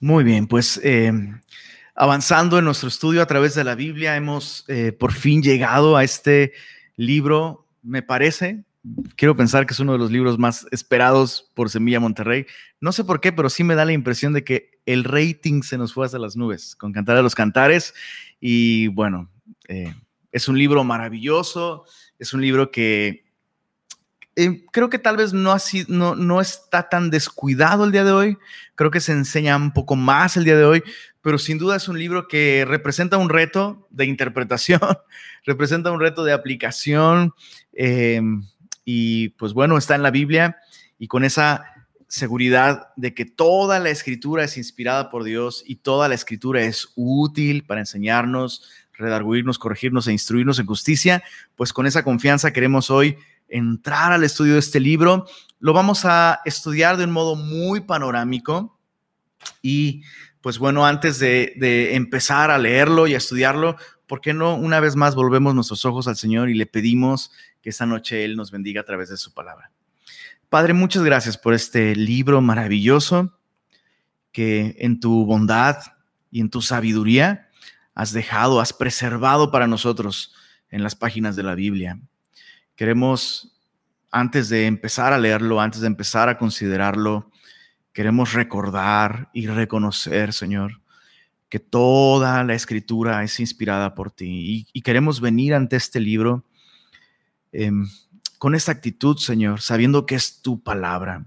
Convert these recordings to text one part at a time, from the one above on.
Muy bien, pues eh, avanzando en nuestro estudio a través de la Biblia, hemos eh, por fin llegado a este libro, me parece, quiero pensar que es uno de los libros más esperados por Semilla Monterrey. No sé por qué, pero sí me da la impresión de que el rating se nos fue hacia las nubes con Cantar a los Cantares. Y bueno, eh, es un libro maravilloso, es un libro que eh, creo que tal vez no, así, no, no está tan descuidado el día de hoy, creo que se enseña un poco más el día de hoy, pero sin duda es un libro que representa un reto de interpretación, representa un reto de aplicación eh, y pues bueno, está en la Biblia y con esa seguridad de que toda la escritura es inspirada por Dios y toda la escritura es útil para enseñarnos, redarguirnos, corregirnos e instruirnos en justicia, pues con esa confianza queremos hoy entrar al estudio de este libro. Lo vamos a estudiar de un modo muy panorámico y pues bueno, antes de, empezar a leerlo y a estudiarlo, ¿por qué no una vez más volvemos nuestros ojos al Señor y le pedimos que esta noche Él nos bendiga a través de su palabra? Padre, muchas gracias por este libro maravilloso que en tu bondad y en tu sabiduría has dejado, has preservado para nosotros en las páginas de la Biblia. Queremos, antes de empezar a leerlo, antes de empezar a considerarlo, queremos recordar y reconocer, Señor, que toda la escritura es inspirada por ti y, queremos venir ante este libro em, con esta actitud, Señor, sabiendo que es tu palabra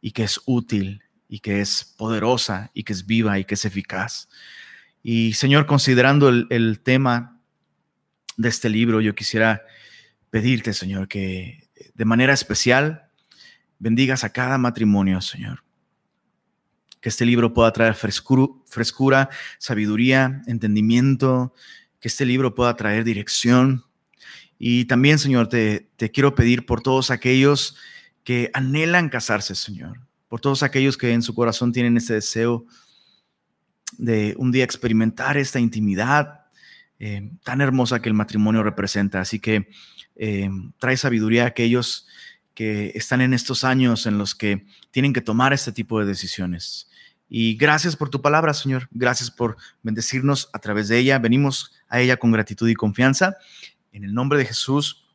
y que es útil y que es poderosa y que es viva y que es eficaz. Y Señor, considerando el, el tema de este libro, yo quisiera pedirte, Señor, que de manera especial bendigas a cada matrimonio, Señor. Que este libro pueda traer frescura, sabiduría, entendimiento, que este libro pueda traer dirección. Y también, Señor, te, te quiero pedir por todos aquellos que anhelan casarse, Señor, por todos aquellos que en su corazón tienen ese deseo de un día experimentar esta intimidad eh, tan hermosa que el matrimonio representa. Así que eh, trae sabiduría a aquellos que están en estos años en los que tienen que tomar este tipo de decisiones. Y gracias por tu palabra, Señor. Gracias por bendecirnos a través de ella. Venimos a ella con gratitud y confianza. En el nombre de Jesús.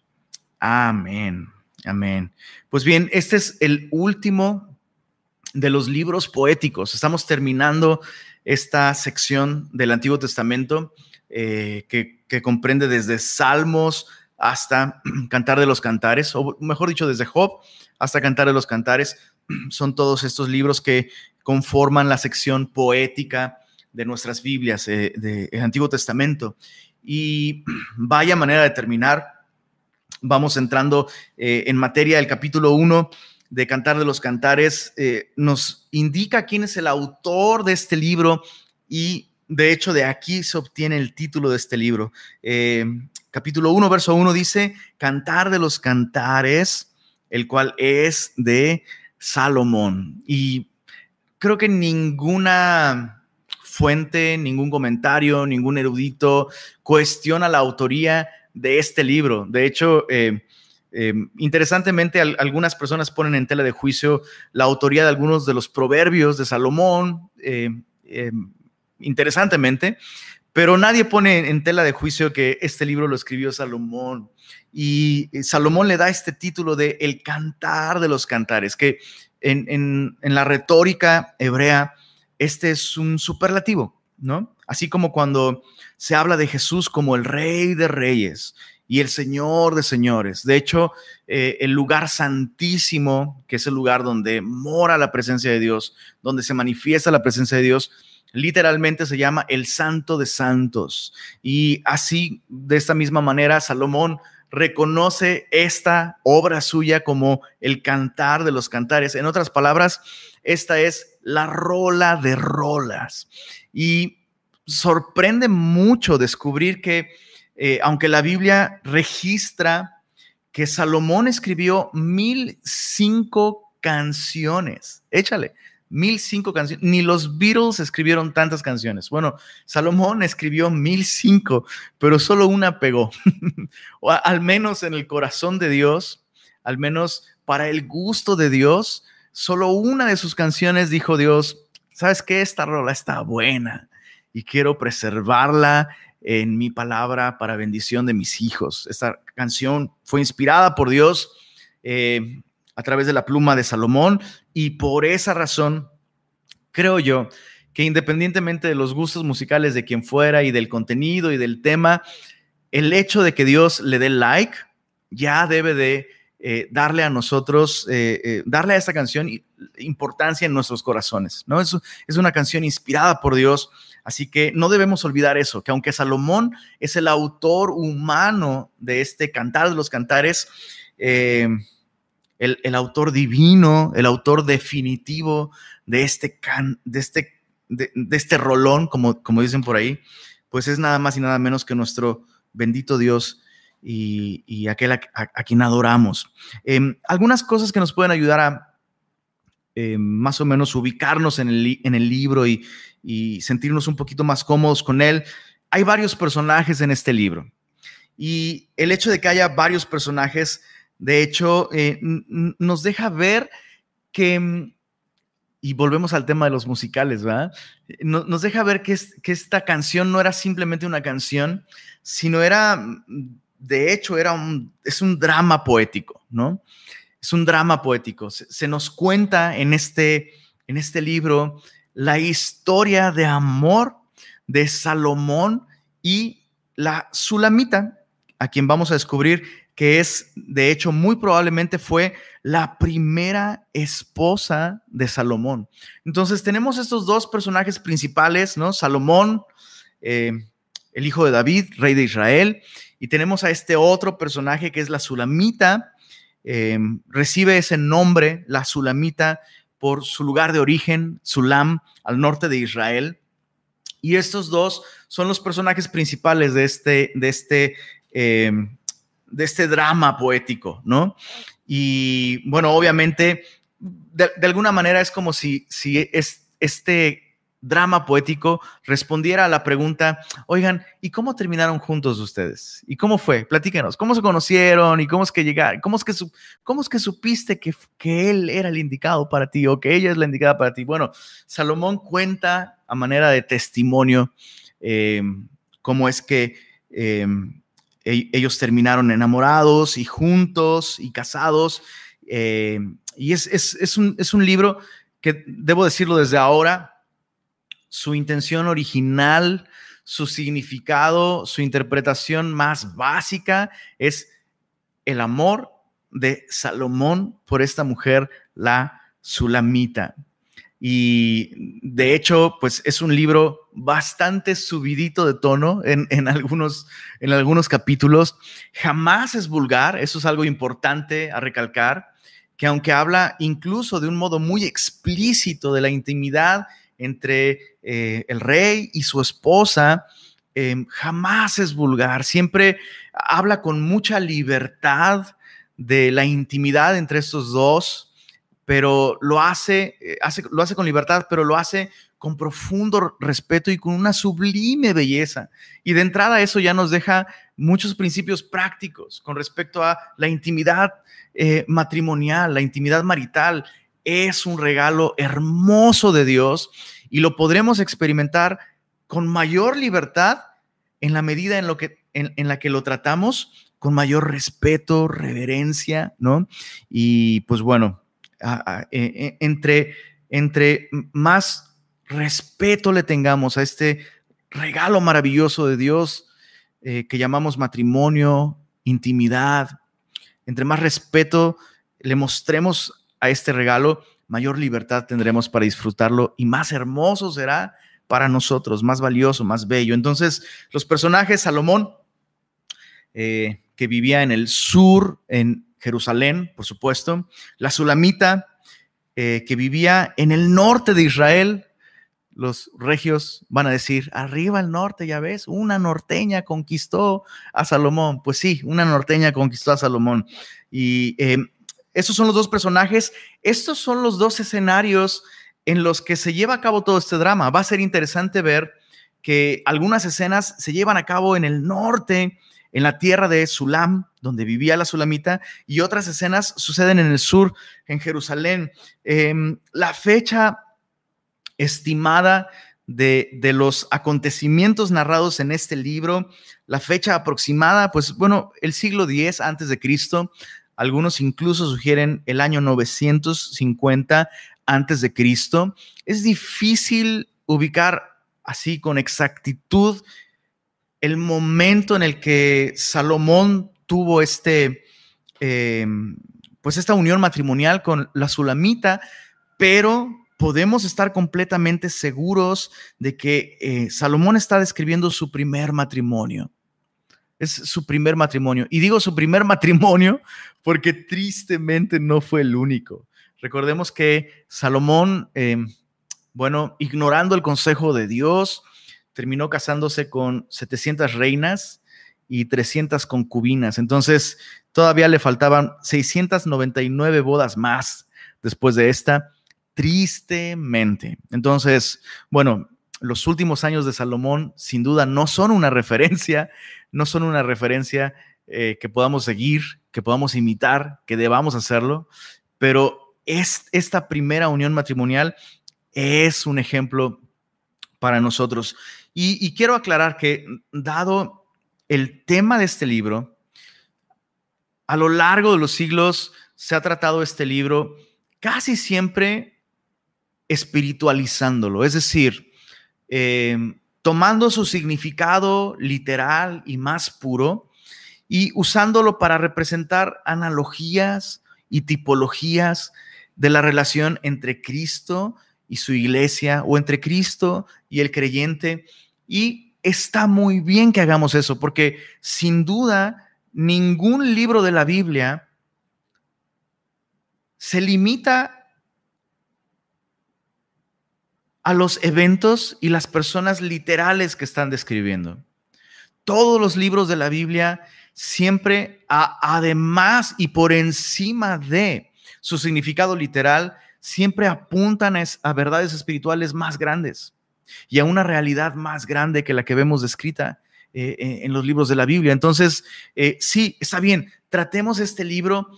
Amén. Amén. Pues bien, este es el último de los libros poéticos. Estamos terminando esta sección del Antiguo Testamento eh, que, que comprende desde Salmos hasta Cantar de los Cantares, o mejor dicho, desde Job hasta Cantar de los Cantares. Son todos estos libros que conforman la sección poética de nuestras Biblias, eh, del Antiguo Testamento. Y vaya manera de terminar. Vamos entrando eh, en materia. El capítulo 1 de Cantar de los Cantares eh, nos indica quién es el autor de este libro y de hecho de aquí se obtiene el título de este libro capítulo 1, verso 1 dice, Cantar de los Cantares, el cual es de Salomón. Y creo que ninguna fuente, ningún comentario, ningún erudito cuestiona la autoría de este libro. De hecho, eh, eh, interesantemente, algunas personas ponen en tela de juicio la autoría de algunos de los proverbios de Salomón. Eh, interesantemente, pero nadie pone en tela de juicio que este libro lo escribió Salomón. Y eh, Salomón le da este título de El cantar de los cantares, que en, la retórica hebrea, este es un superlativo, ¿no? Así como cuando se habla de Jesús como el rey de reyes y el Señor de señores. De hecho, eh, el lugar santísimo, que es el lugar donde mora la presencia de Dios, donde se manifiesta la presencia de Dios, literalmente se llama el Santo de Santos. Y así, de esta misma manera, Salomón reconoce esta obra suya como el cantar de los cantares. En otras palabras, esta es la rola de rolas. Y sorprende mucho descubrir que, eh, aunque la Biblia registra que Salomón escribió mil cinco canciones, échale, mil cinco canciones. Ni los Beatles escribieron tantas canciones. Bueno, Salomón escribió mil cinco, pero solo una pegó. o al menos en el corazón de Dios, al menos para el gusto de Dios, solo una de sus canciones dijo Dios, ¿sabes qué? Esta rola está buena y quiero preservarla en mi palabra para bendición de mis hijos. Esta canción fue inspirada por Dios eh, a través de la pluma de Salomón y por esa razón creo yo que independientemente de los gustos musicales de quien fuera y del contenido y del tema, el hecho de que Dios le dé like ya debe de eh, darle a nosotros, eh, eh, darle a esta canción importancia en nuestros corazones, ¿no? Es, es una canción inspirada por Dios, así que no debemos olvidar eso, que aunque Salomón es el autor humano de este cantar de los cantares, el, el, autor divino, el autor definitivo de este, can, de este, de, este rolón, como, como dicen por ahí, pues es nada más y nada menos que nuestro bendito Dios y, aquel a, quien adoramos. Em, algunas cosas que nos pueden ayudar a em, más o menos ubicarnos en el, en el libro y, sentirnos un poquito más cómodos con él. Hay varios personajes en este libro. Y el hecho de que haya varios personajes, de hecho, eh, nos deja ver que, em, y volvemos al tema de los musicales, ¿verdad? Nos, deja ver que, que esta canción no era simplemente una canción, sino era de hecho, era un, es un drama poético, ¿no? Es un drama poético. Se, nos cuenta en este, en este libro la historia de amor de Salomón y la Sulamita, a quien vamos a descubrir que es, de hecho, muy probablemente fue la primera esposa de Salomón. Entonces tenemos estos dos personajes principales, ¿no? Salomón, eh, el hijo de David, rey de Israel, y tenemos a este otro personaje que es la Sulamita. Eh, recibe ese nombre, la Sulamita, por su lugar de origen, Sulam, al norte de Israel. Y estos dos son los personajes principales de este, de este, eh, de este drama poético, ¿no? Y bueno, obviamente, de, alguna manera es como si, si es, este drama poético respondiera a la pregunta, oigan, ¿y cómo terminaron juntos ustedes? ¿Y cómo fue? Platíquenos, ¿cómo se conocieron y cómo es que llegaron? ¿Cómo es que, cómo es que supiste que, que él era el indicado para ti o que ella es la indicada para ti? Bueno, Salomón cuenta a manera de testimonio em, cómo es que em, e-, ellos terminaron enamorados y juntos y casados. Em, y es, es, es, un, es un libro que, debo decirlo desde ahora, su intención original, su significado, su interpretación más básica es el amor de Salomón por esta mujer, la Sulamita. Y de hecho, pues es un libro bastante subidito de tono en, algunos, en algunos capítulos. Jamás es vulgar, eso es algo importante a recalcar, que aunque habla incluso de un modo muy explícito de la intimidad entre eh, el rey y su esposa, em, jamás es vulgar, siempre habla con mucha libertad de la intimidad entre estos dos, pero lo hace, eh, hace, lo hace con libertad, pero lo hace con profundo respeto y con una sublime belleza. Y de entrada eso ya nos deja muchos principios prácticos con respecto a la intimidad eh, matrimonial, la intimidad marital, es un regalo hermoso de Dios y lo podremos experimentar con mayor libertad en la medida en, lo que, en, la que lo tratamos con mayor respeto, reverencia, ¿no? Y pues bueno, e, e, entre, entre más respeto le tengamos a este regalo maravilloso de Dios eh, que llamamos matrimonio, intimidad, entre más respeto le mostremos a este regalo, mayor libertad tendremos para disfrutarlo y más hermoso será para nosotros, más valioso, más bello. Entonces, los personajes, Salomón, eh, que vivía en el sur, en Jerusalén, por supuesto, la Sulamita, eh, que vivía en el norte de Israel, los regios van a decir, arriba al norte, ya ves, una norteña conquistó a Salomón. Pues sí, una norteña conquistó a Salomón. Y eh, estos son los dos personajes, estos son los dos escenarios en los que se lleva a cabo todo este drama. Va a ser interesante ver que algunas escenas se llevan a cabo en el norte, en la tierra de Sulam, donde vivía la Sulamita, y otras escenas suceden en el sur, en Jerusalén. Em, la fecha estimada de, de, los acontecimientos narrados en este libro, la fecha aproximada, pues bueno, el siglo X antes de Cristo, algunos incluso sugieren el año 950 antes de Cristo. Es difícil ubicar así con exactitud el momento en el que Salomón tuvo este, em, pues esta unión matrimonial con la Sulamita, pero podemos estar completamente seguros de que eh, Salomón está describiendo su primer matrimonio. Es su primer matrimonio. Y digo su primer matrimonio porque tristemente no fue el único. Recordemos que Salomón, em, bueno, ignorando el consejo de Dios, terminó casándose con 700 reinas y 300 concubinas. Entonces, todavía le faltaban 699 bodas más después de esta, tristemente. Entonces, bueno, los últimos años de Salomón sin duda no son una referencia, no son una referencia eh, que podamos seguir, que podamos imitar, que debamos hacerlo, pero es, esta primera unión matrimonial es un ejemplo para nosotros. Y, quiero aclarar que dado el tema de este libro, a lo largo de los siglos se ha tratado este libro casi siempre espiritualizándolo, es decir, em, tomando su significado literal y más puro y usándolo para representar analogías y tipologías de la relación entre Cristo y su iglesia o entre Cristo y el creyente. Y está muy bien que hagamos eso, porque sin duda ningún libro de la Biblia se limita a los eventos y las personas literales que están describiendo. Todos los libros de la Biblia siempre, además y por encima de su significado literal, siempre apuntan a verdades espirituales más grandes y a una realidad más grande que la que vemos descrita eh, eh, en los libros de la Biblia. Entonces, eh, sí, está bien, tratemos este libro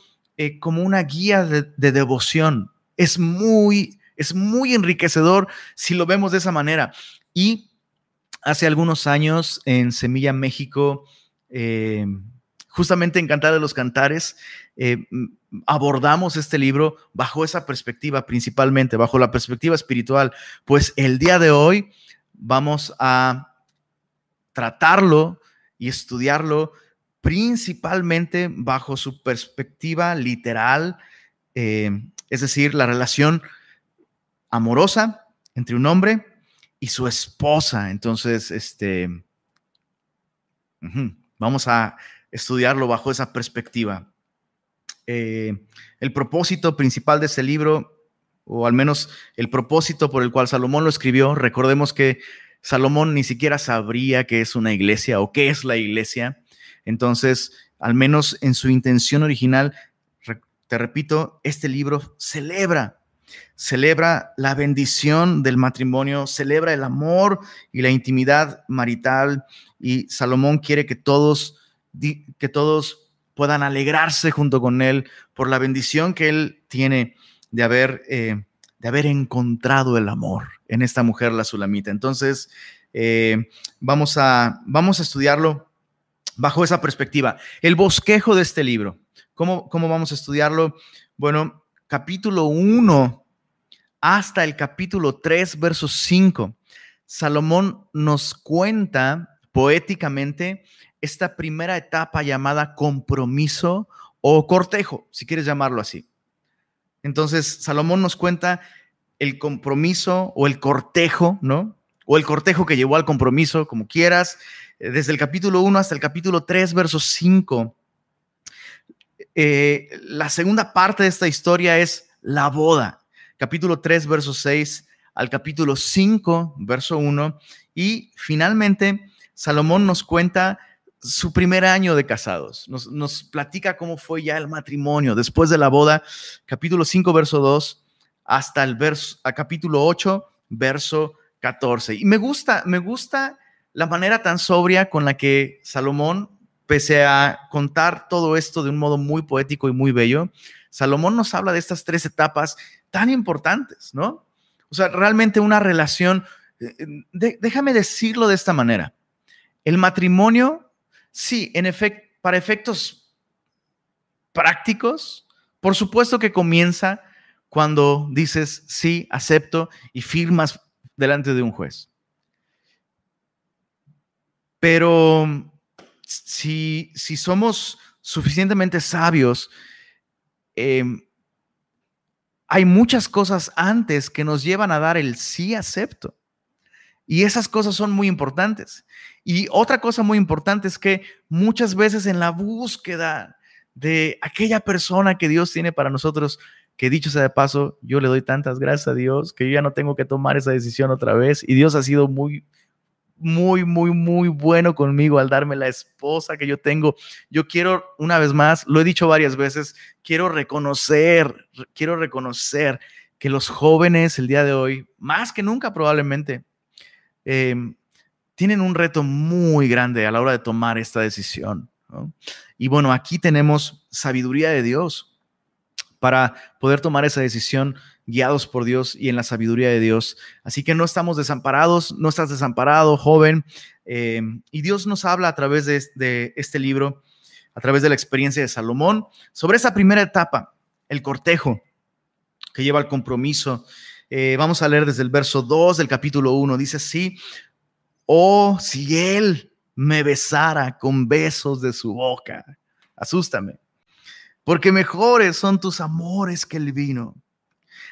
como una guía de, devoción. Es muy, es muy enriquecedor si lo vemos de esa manera. Y hace algunos años en Semilla, México, justamente en Cantar de los Cantares, abordamos este libro bajo esa perspectiva principalmente, bajo la perspectiva espiritual, pues el día de hoy vamos a tratarlo y estudiarlo principalmente bajo su perspectiva literal, eh, es decir, la relación amorosa entre un hombre y su esposa. Entonces, este, vamos a estudiarlo bajo esa perspectiva. Eh, el propósito principal de este libro, o al menos el propósito por el cual Salomón lo escribió, recordemos que Salomón ni siquiera sabría qué es una iglesia o qué es la iglesia. Entonces, al menos en su intención original, te repito, este libro celebra, celebra la bendición del matrimonio, celebra el amor y la intimidad marital y Salomón quiere que todos, que todos puedan alegrarse junto con Él por la bendición que Él tiene de haber, eh, de haber encontrado el amor en esta mujer, la Sulamita. Entonces, eh, vamos, a, vamos a estudiarlo bajo esa perspectiva. El bosquejo de este libro. ¿Cómo, cómo vamos a estudiarlo? Bueno, capítulo 1 hasta el capítulo 3, verso 5. Salomón nos cuenta poéticamente esta primera etapa llamada compromiso o cortejo, si quieres llamarlo así. Entonces, Salomón nos cuenta el compromiso o el cortejo, ¿no? O el cortejo que llevó al compromiso, como quieras, eh, desde el capítulo 1 hasta el capítulo 3, verso 5. Eh, la segunda parte de esta historia es la boda, capítulo 3, verso 6 al capítulo 5, verso 1. Y finalmente, Salomón nos cuenta su primer año de casados. Nos, platica cómo fue ya el matrimonio después de la boda, capítulo 5, verso 2, hasta el verso, a capítulo 8, verso 14. Y me gusta, me gusta la manera tan sobria con la que Salomón, pese a contar todo esto de un modo muy poético y muy bello, Salomón nos habla de estas tres etapas tan importantes, ¿no? O sea, realmente una relación, eh, déjame decirlo de esta manera. El matrimonio, sí, en efecto, para efectos prácticos, por supuesto que comienza cuando dices sí, acepto y firmas delante de un juez. Pero si, si somos suficientemente sabios, em, hay muchas cosas antes que nos llevan a dar el sí acepto. Y esas cosas son muy importantes. Y otra cosa muy importante es que muchas veces en la búsqueda de aquella persona que Dios tiene para nosotros, que dicho sea de paso, yo le doy tantas gracias a Dios que yo ya no tengo que tomar esa decisión otra vez. Y Dios ha sido muy, muy, muy, muy bueno conmigo al darme la esposa que yo tengo. Yo quiero, una vez más, lo he dicho varias veces, quiero reconocer, quiero reconocer que los jóvenes el día de hoy, más que nunca probablemente, em, tienen un reto muy grande a la hora de tomar esta decisión. Y bueno, aquí tenemos sabiduría de Dios para poder tomar esa decisión guiados por Dios y en la sabiduría de Dios. Así que no estamos desamparados, no estás desamparado, joven. Eh, y Dios nos habla a través de, este libro, a través de la experiencia de Salomón, sobre esa primera etapa, el cortejo que lleva al compromiso. Eh, vamos a leer desde el verso 2 del capítulo 1. Dice así, oh, si él me besara con besos de su boca, asústame porque mejores son tus amores que el vino.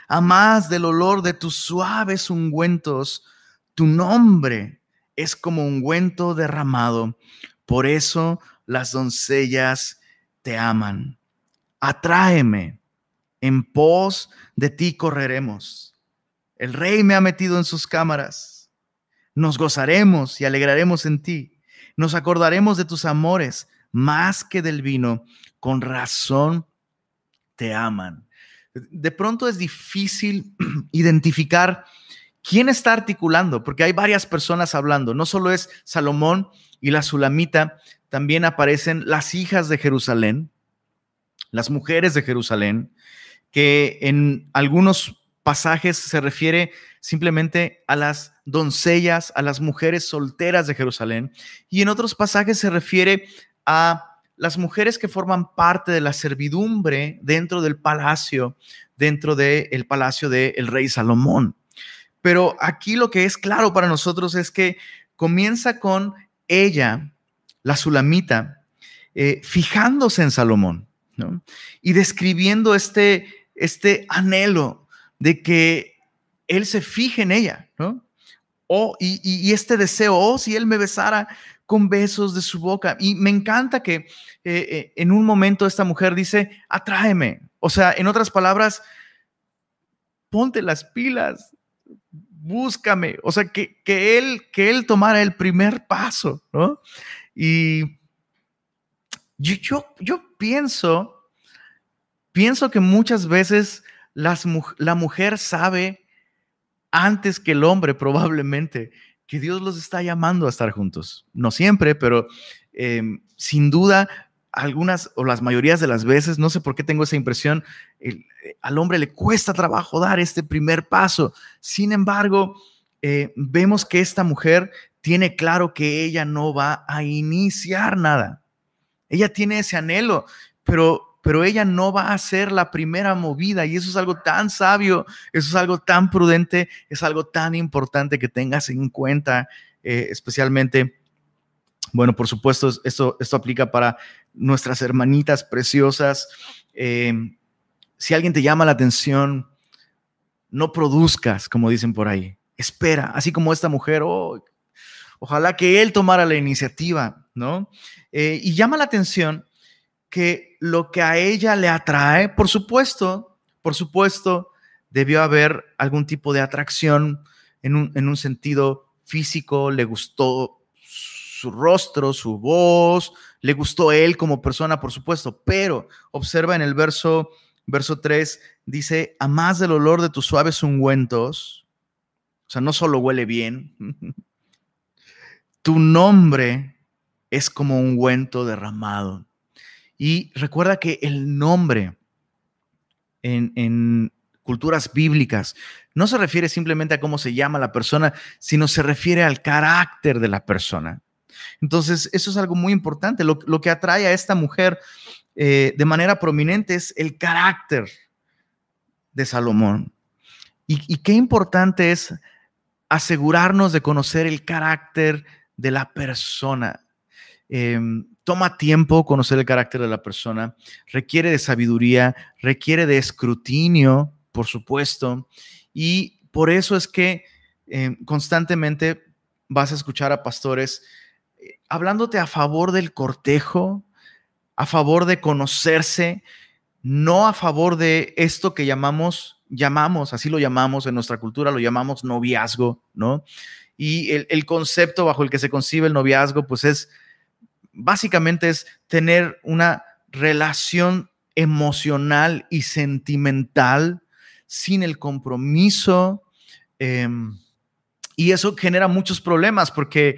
A más del olor de tus suaves ungüentos, tu nombre es como ungüento derramado. Por eso las doncellas te aman. Atráeme, en pos de ti correremos. El rey me ha metido en sus cámaras. Nos gozaremos y alegraremos en ti. Nos acordaremos de tus amores más que del vino con razón te aman. De pronto es difícil identificar quién está articulando, porque hay varias personas hablando. No solo es Salomón y la Sulamita, también aparecen las hijas de Jerusalén, las mujeres de Jerusalén, que en algunos pasajes se refiere simplemente a las doncellas, a las mujeres solteras de Jerusalén, y en otros pasajes se refiere a las mujeres que forman parte de la servidumbre dentro del palacio, dentro del palacio del rey Salomón. Pero aquí lo que es claro para nosotros es que comienza con ella, la Sulamita, eh, fijándose en Salomón y describiendo este, este anhelo de que él se fije en ella, ¿no? Y, y, este deseo, oh, si él me besara con besos de su boca. Y me encanta que eh, eh, en un momento esta mujer dice, atráeme. O sea, en otras palabras, ponte las pilas, búscame. O sea, que, que, él, que él tomara el primer paso, ¿no? Y yo, yo, pienso, pienso que muchas veces las, la mujer sabe antes que el hombre probablemente que Dios los está llamando a estar juntos. No siempre, pero em, sin duda algunas o las mayorías de las veces, no sé por qué tengo esa impresión, eh, al hombre le cuesta trabajo dar este primer paso. Sin embargo, eh, vemos que esta mujer tiene claro que ella no va a iniciar nada. Ella tiene ese anhelo, pero pero ella no va a ser la primera movida y eso es algo tan sabio, eso es algo tan prudente, es algo tan importante que tengas en cuenta, eh, especialmente, bueno, por supuesto, esto, esto aplica para nuestras hermanitas preciosas. Eh, si alguien te llama la atención, no produzcas, como dicen por ahí, espera, así como esta mujer, oh, ojalá que él tomara la iniciativa, ¿no? Eh, y llama la atención que lo que a ella le atrae, por supuesto, por supuesto, debió haber algún tipo de atracción en un, sentido físico, le gustó su rostro, su voz, le gustó él como persona, por supuesto, pero observa en el verso, verso 3, dice, a más del olor de tus suaves ungüentos, o sea, no solo huele bien, tu nombre es como un ungüento derramado. Y recuerda que el nombre en, culturas bíblicas, no se refiere simplemente a cómo se llama la persona, sino se refiere al carácter de la persona. Entonces, eso es algo muy importante. Lo, que atrae a esta mujer eh, de manera prominente es el carácter de Salomón. Y, qué importante es asegurarnos de conocer el carácter de la persona. Em, toma tiempo conocer el carácter de la persona, requiere de sabiduría, requiere de escrutinio, por supuesto, y por eso es que em, constantemente vas a escuchar a pastores eh, hablándote a favor del cortejo, a favor de conocerse, no a favor de esto que llamamos, llamamos, así lo llamamos en nuestra cultura, lo llamamos noviazgo, ¿no? Y el, concepto bajo el que se concibe el noviazgo, pues es, básicamente es tener una relación emocional y sentimental sin el compromiso. Em, y eso genera muchos problemas porque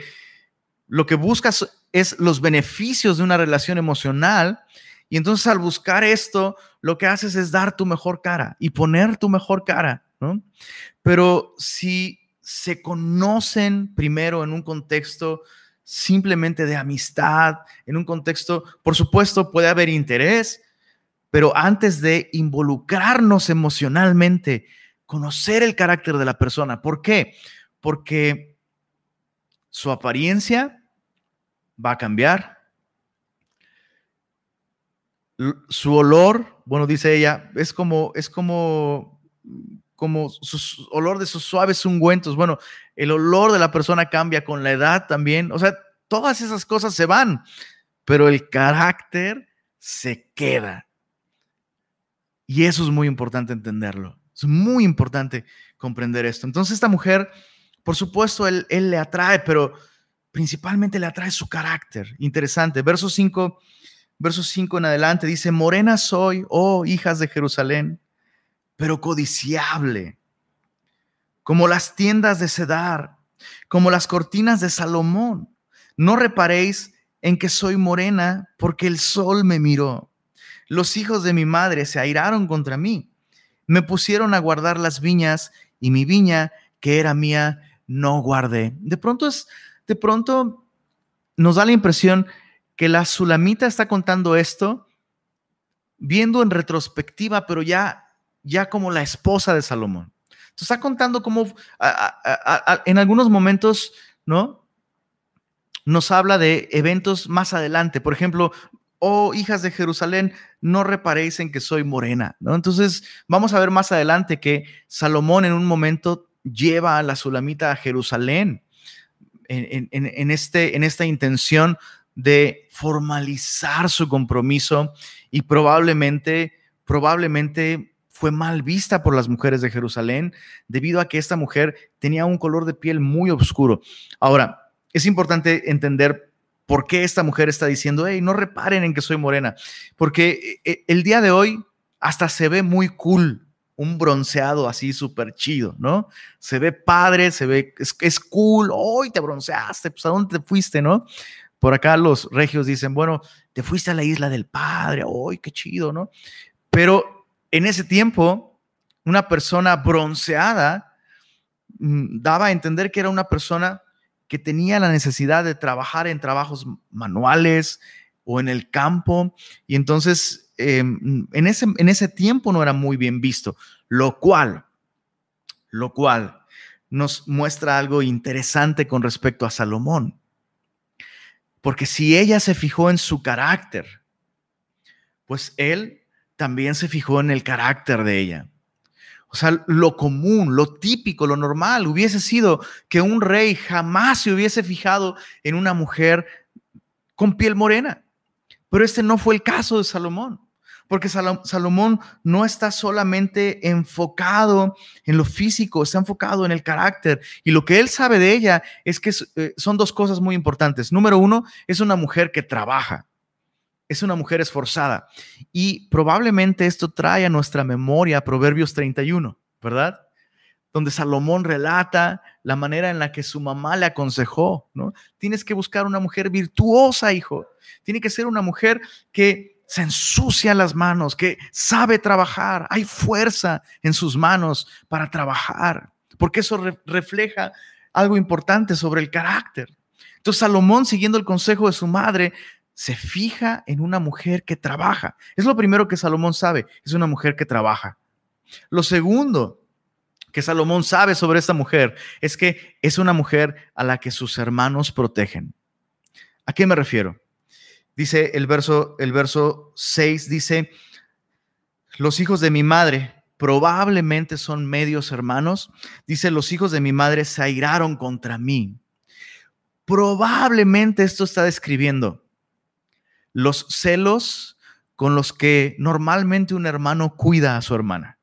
lo que buscas es los beneficios de una relación emocional y entonces al buscar esto, lo que haces es dar tu mejor cara y poner tu mejor cara, ¿no? Pero si se conocen primero en un contexto simplemente de amistad, en un contexto, por supuesto, puede haber interés, pero antes de involucrarnos emocionalmente, conocer el carácter de la persona. ¿Por qué? Porque su apariencia va a cambiar, su olor, bueno, dice ella, es como, es como, como su olor de sus suaves ungüentos. Bueno, el olor de la persona cambia con la edad también. O sea, todas esas cosas se van, pero el carácter se queda. Y eso es muy importante entenderlo. Es muy importante comprender esto. Entonces, esta mujer, por supuesto, él, le atrae, pero principalmente le atrae su carácter. Interesante. Verso 5 verso 5 en adelante, dice, morena soy, oh hijas de Jerusalén, pero codiciable, como las tiendas de Cedar, como las cortinas de Salomón. No reparéis en que soy morena, porque el sol me miró. Los hijos de mi madre se airaron contra mí. Me pusieron a guardar las viñas y mi viña, que era mía, no guardé. De pronto es, de pronto nos da la impresión que la Sulamita está contando esto viendo en retrospectiva, pero ya, ya como la esposa de Salomón. Está contando cómo en algunos momentos, ¿no? Nos habla de eventos más adelante. Por ejemplo, oh hijas de Jerusalén, no reparéis en que soy morena, ¿no? Entonces vamos a ver más adelante que Salomón en un momento lleva a la Sulamita a Jerusalén en, este, en esta intención de formalizar su compromiso y probablemente, probablemente fue mal vista por las mujeres de Jerusalén debido a que esta mujer tenía un color de piel muy oscuro. Ahora, es importante entender por qué esta mujer está diciendo, hey, no reparen en que soy morena, porque eh, el día de hoy hasta se ve muy cool un bronceado así súper chido, ¿no? Se ve padre, se ve, es, cool, hoy te bronceaste, pues a dónde te fuiste, ¿no? Por acá los regios dicen, bueno, te fuiste a la isla del Padre, ¡ay, qué chido, ¿no? Pero en ese tiempo, una persona bronceada mm, daba a entender que era una persona que tenía la necesidad de trabajar en trabajos manuales o en el campo, y entonces em, en, ese, en ese tiempo no era muy bien visto, lo cual, lo cual nos muestra algo interesante con respecto a Salomón. Porque si ella se fijó en su carácter, pues él también se fijó en el carácter de ella. O sea, lo común, lo típico, lo normal hubiese sido que un rey jamás se hubiese fijado en una mujer con piel morena. Pero este no fue el caso de Salomón porque Salomón no está solamente enfocado en lo físico, está enfocado en el carácter. Y lo que él sabe de ella es que eh, son dos cosas muy importantes. Número uno, es una mujer que trabaja, es una mujer esforzada. Y probablemente esto trae a nuestra memoria Proverbios 31, ¿verdad? donde Salomón relata la manera en la que su mamá le aconsejó, ¿no? Tienes que buscar una mujer virtuosa, hijo. Tiene que ser una mujer que se ensucia las manos, que sabe trabajar, hay fuerza en sus manos para trabajar, porque eso refleja algo importante sobre el carácter. Entonces Salomón, siguiendo el consejo de su madre, se fija en una mujer que trabaja. Es lo primero que Salomón sabe, es una mujer que trabaja. Lo segundo que Salomón sabe sobre esta mujer es que es una mujer a la que sus hermanos protegen. ¿A qué me refiero? Dice el verso, el verso 6, dice, los hijos de mi madre probablemente son medios hermanos. Dice, los hijos de mi madre se airaron contra mí. Probablemente esto está describiendo los celos con los que normalmente un hermano cuida a su hermana.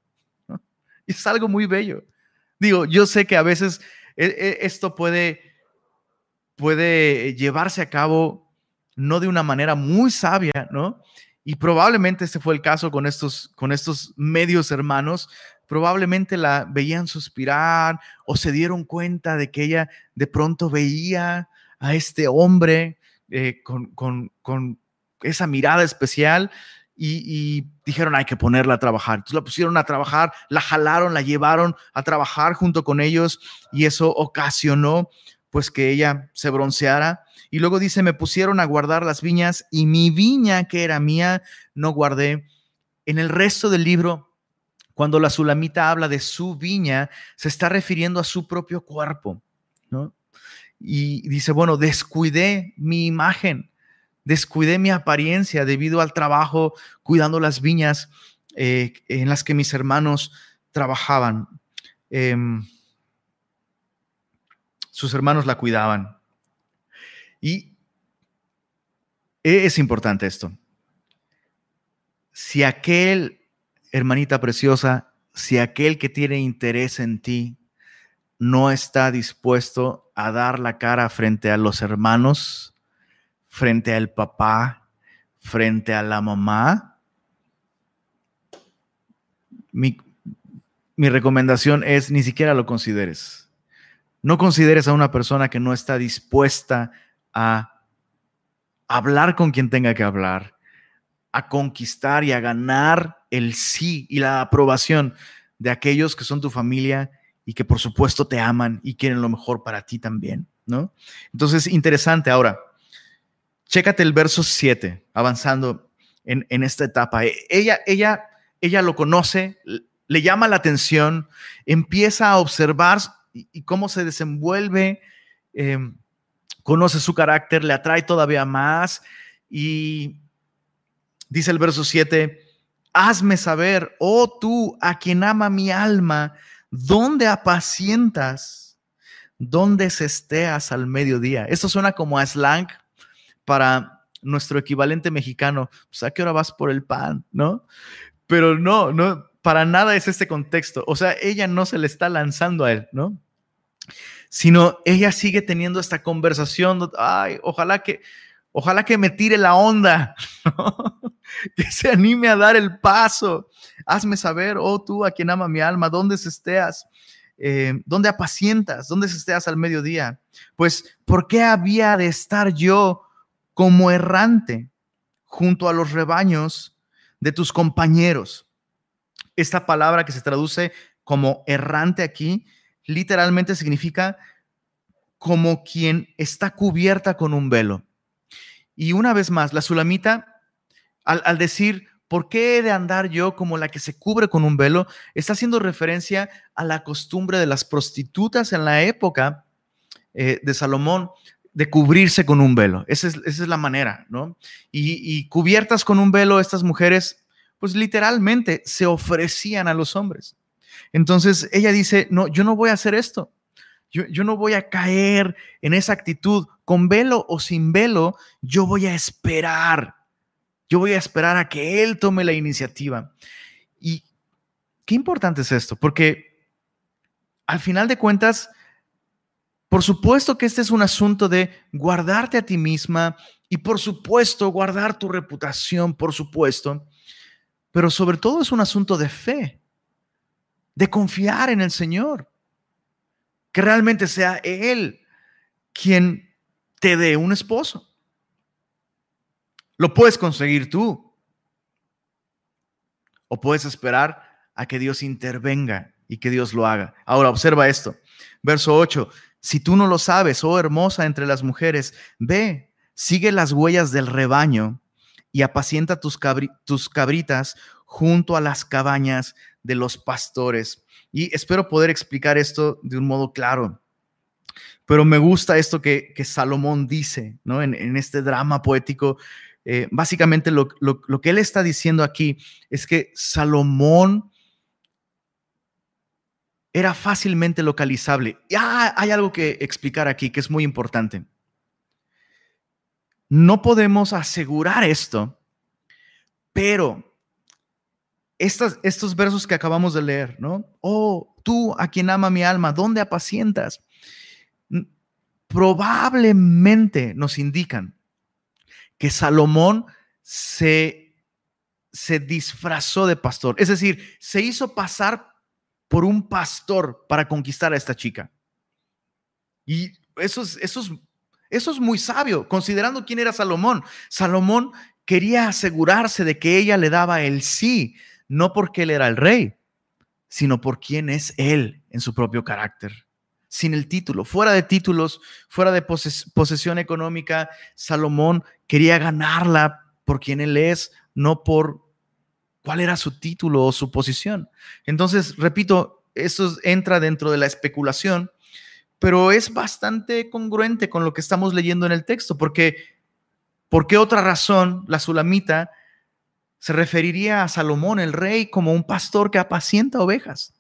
Es algo muy bello. Digo, yo sé que a veces e, e, esto puede, puede llevarse a cabo no de una manera muy sabia, ¿no? Y probablemente este fue el caso con estos, con estos medios hermanos. Probablemente la veían suspirar o se dieron cuenta de que ella de pronto veía a este hombre eh, con, con, esa mirada especial y, dijeron hay que ponerla a trabajar. Entonces la pusieron a trabajar, la jalaron, la llevaron a trabajar junto con ellos y eso ocasionó pues que ella se bronceara y luego dice, me pusieron a guardar las viñas y mi viña que era mía no guardé. En el resto del libro, cuando la Sulamita habla de su viña, se está refiriendo a su propio cuerpo, ¿no? Y dice, bueno, descuidé mi imagen, descuidé mi apariencia debido al trabajo cuidando las viñas eh, en las que mis hermanos trabajaban. Em, sus hermanos la cuidaban. Y es importante esto. Si aquel, hermanita preciosa, si aquel que tiene interés en ti no está dispuesto a dar la cara frente a los hermanos, frente al papá, frente a la mamá, mi, mi recomendación es ni siquiera lo consideres. No consideres a una persona que no está dispuesta a hablar con quien tenga que hablar, a conquistar y a ganar el sí y la aprobación de aquellos que son tu familia y que por supuesto te aman y quieren lo mejor para ti también, ¿no? Entonces, interesante. Ahora, chécate el verso 7, avanzando en, esta etapa. E, ella, ella, ella lo conoce, le llama la atención, empieza a observar y, cómo se desenvuelve em, conoce su carácter, le atrae todavía más y dice el verso 7, hazme saber, oh tú a quien ama mi alma, ¿dónde apacientas? ¿Dónde esteas al mediodía? Esto suena como a slang para nuestro equivalente mexicano. Pues a qué hora vas por el pan, ¿no? Pero no, no, para nada es este contexto. O sea, ella no se le está lanzando a él, ¿no? sino ella sigue teniendo esta conversación, ay, ojalá que, ojalá que me tire la onda, que se anime a dar el paso. Hazme saber, oh tú a quien ama mi alma, dónde estés, eh, dónde apacientas, dónde estés al mediodía. Pues, ¿por qué había de estar yo como errante junto a los rebaños de tus compañeros? Esta palabra que se traduce como errante aquí literalmente significa como quien está cubierta con un velo. Y una vez más, la sulamita, al, decir, ¿por qué he de andar yo como la que se cubre con un velo? Está haciendo referencia a la costumbre de las prostitutas en la época eh, de Salomón de cubrirse con un velo. Esa es, la manera, ¿no? Y, y, cubiertas con un velo, estas mujeres, pues literalmente se ofrecían a los hombres. Entonces ella dice, no, yo no voy a hacer esto. Yo, yo, no voy a caer en esa actitud, con velo o sin velo, yo voy a esperar. Yo voy a esperar a que él tome la iniciativa. Y qué importante es esto, porque al final de cuentas, por supuesto que este es un asunto de guardarte a ti misma y por supuesto guardar tu reputación, por supuesto, pero sobre todo es un asunto de fe de confiar en el Señor. Que realmente sea Él quien te dé un esposo. Lo puedes conseguir tú, o puedes esperar a que Dios intervenga y que Dios lo haga. Ahora, observa esto. Verso 8. Si tú no lo sabes, oh hermosa entre las mujeres, ve, sigue las huellas del rebaño y apacienta tus, cabritas junto a las cabañas de los pastores. Y espero poder explicar esto de un modo claro. Pero me gusta esto que, Salomón dice, ¿no? En, este drama poético. Eh, básicamente lo, lo que él está diciendo aquí es que Salomón era fácilmente localizable. Ya hay algo que explicar aquí que es muy importante. No podemos asegurar esto, pero estos, estos versos que acabamos de leer, ¿no? Oh, tú a quien ama mi alma, ¿dónde apacientas? Probablemente nos indican que Salomón se, se disfrazó de pastor, es decir, se hizo pasar por un pastor para conquistar a esta chica. Y eso es, eso eso es muy sabio, considerando quién era Salomón. Salomón quería asegurarse de que ella le daba el sí, no porque él era el rey, sino por quién es él en su propio carácter. Sin el título, fuera de títulos, fuera de posesión económica, Salomón quería ganarla por quien él es, no por cuál era su título o su posición. Entonces, repito, eso entra dentro de la especulación, pero es bastante congruente con lo que estamos leyendo en el texto, porque ¿por qué otra razón la sulamita se referiría a Salomón, el rey, como un pastor que apacienta ovejas?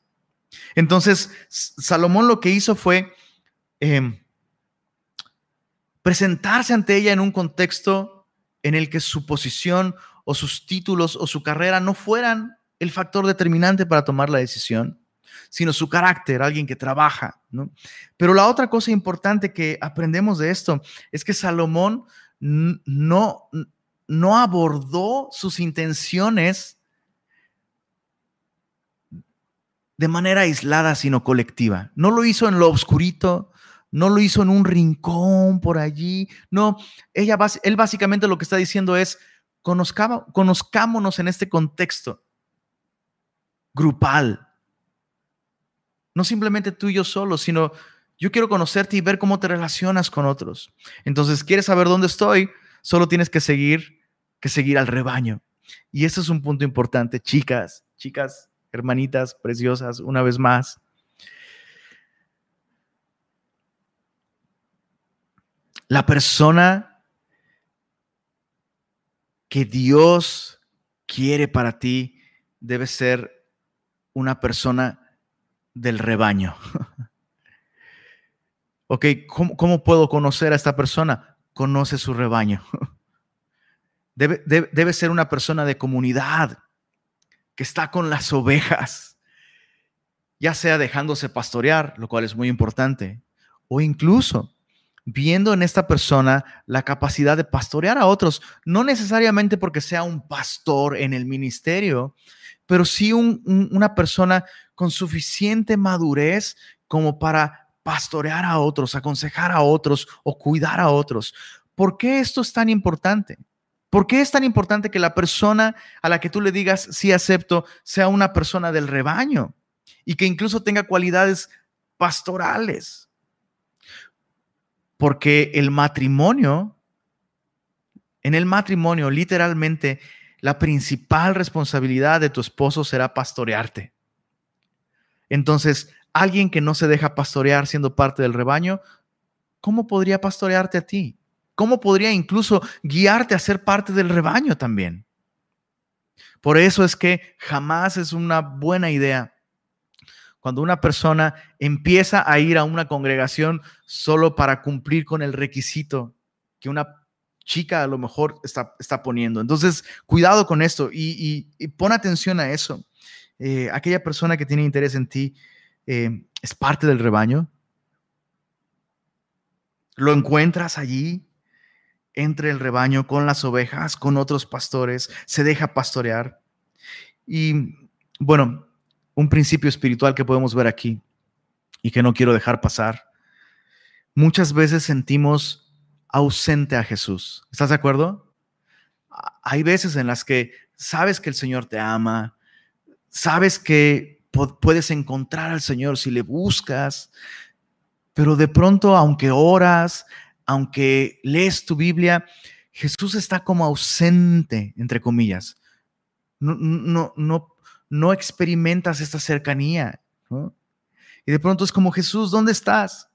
Entonces, Salomón lo que hizo fue em, presentarse ante ella en un contexto en el que su posición o sus títulos o su carrera no fueran el factor determinante para tomar la decisión, sino su carácter, alguien que trabaja. ¿no? Pero la otra cosa importante que aprendemos de esto es que Salomón no, no abordó sus intenciones de manera aislada, sino colectiva. No lo hizo en lo oscurito, no lo hizo en un rincón por allí. No, ella, él básicamente lo que está diciendo es, conozcámonos en este contexto grupal. No simplemente tú y yo solo, sino yo quiero conocerte y ver cómo te relacionas con otros. Entonces, ¿quieres saber dónde estoy? Solo tienes que seguir, que seguir al rebaño. Y eso es un punto importante, chicas, chicas, hermanitas preciosas, una vez más. La persona que Dios quiere para ti debe ser una persona del rebaño. ok, ¿cómo, puedo conocer a esta persona? Conoce su rebaño. Debe, debe, ser una persona de comunidad que está con las ovejas, ya sea dejándose pastorear, lo cual es muy importante, o incluso viendo en esta persona la capacidad de pastorear a otros, no necesariamente porque sea un pastor en el ministerio, pero sí una persona con suficiente madurez como para pastorear a otros, aconsejar a otros o cuidar a otros. ¿Por qué esto es tan importante? ¿Por qué es tan importante que la persona a la que tú le digas sí acepto sea una persona del rebaño y que incluso tenga cualidades pastorales? Porque el matrimonio, en el matrimonio, literalmente, la principal responsabilidad de tu esposo será pastorearte. Entonces, alguien que no se deja pastorear siendo parte del rebaño, ¿cómo podría pastorearte a ti? ¿Cómo podría incluso guiarte a ser parte del rebaño también? Por eso es que jamás es una buena idea cuando una persona empieza a ir a una congregación solo para cumplir con el requisito que una chica a lo mejor está, poniendo. Entonces, cuidado con esto y, pon atención a eso. Eh, aquella persona que tiene interés en ti eh, es parte del rebaño. Lo encuentras allí, entre el rebaño, con las ovejas, con otros pastores, se deja pastorear. Y bueno, un principio espiritual que podemos ver aquí y que no quiero dejar pasar. Muchas veces sentimos ausente a Jesús. ¿Estás de acuerdo? Hay veces en las que sabes que el Señor te ama, sabes que puedes encontrar al Señor si le buscas, pero de pronto, aunque oras, aunque lees tu Biblia, Jesús está como ausente, entre comillas. No, no, no, no experimentas esta cercanía. Y de pronto es como, Jesús, ¿dónde estás?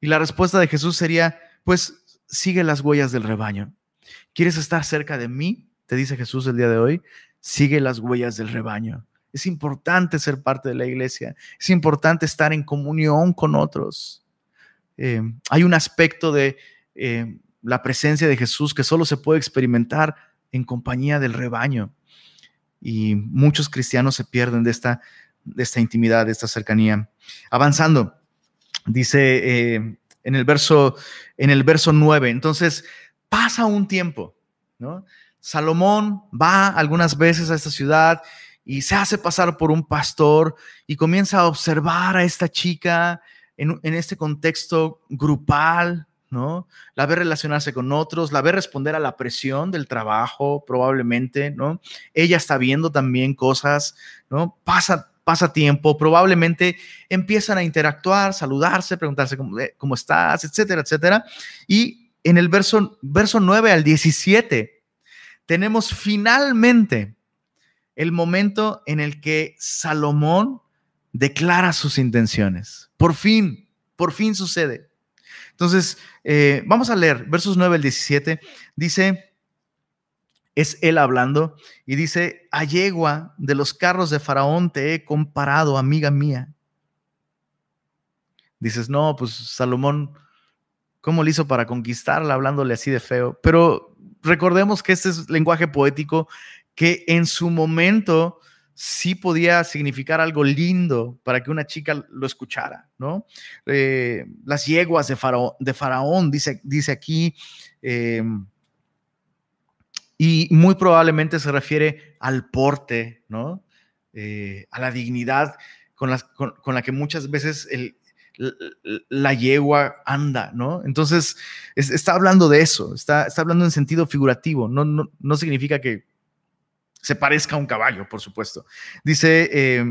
Y la respuesta de Jesús sería, pues sigue las huellas del rebaño. ¿Quieres estar cerca de mí? Te dice Jesús el día de hoy. Sigue las huellas del rebaño. Es importante ser parte de la iglesia. Es importante estar en comunión con otros. Eh, hay un aspecto de eh, la presencia de Jesús que solo se puede experimentar en compañía del rebaño. Y muchos cristianos se pierden de esta, de esta intimidad, de esta cercanía. Avanzando, dice eh, en, el verso, en el verso 9, entonces pasa un tiempo, ¿no? Salomón va algunas veces a esta ciudad y se hace pasar por un pastor y comienza a observar a esta chica en, en este contexto grupal, ¿no? La ve relacionarse con otros, la ve responder a la presión del trabajo, probablemente, ¿no? Ella está viendo también cosas, ¿no? Pasa, pasa tiempo, probablemente empiezan a interactuar, saludarse, preguntarse cómo, eh, cómo estás, etcétera, etcétera. Y en el verso, verso 9 al 17, tenemos finalmente el momento en el que Salomón declara sus intenciones. Por fin, por fin sucede. Entonces, eh, vamos a leer versos 9 al 17. Dice, es él hablando, y dice, a yegua de los carros de Faraón te he comparado, amiga mía. Dices, no, pues Salomón, ¿cómo le hizo para conquistarla hablándole así de feo? Pero recordemos que este es lenguaje poético que en su momento sí podía significar algo lindo para que una chica lo escuchara, ¿no? Eh, las yeguas de Faraón, de Faraón dice, dice aquí, eh, y muy probablemente se refiere al porte, ¿no? Eh, a la dignidad con, la que muchas veces la yegua anda, ¿no? Entonces, está hablando de eso, está, está hablando en sentido figurativo, no, no, no significa que se parezca a un caballo, por supuesto. Dice, eh,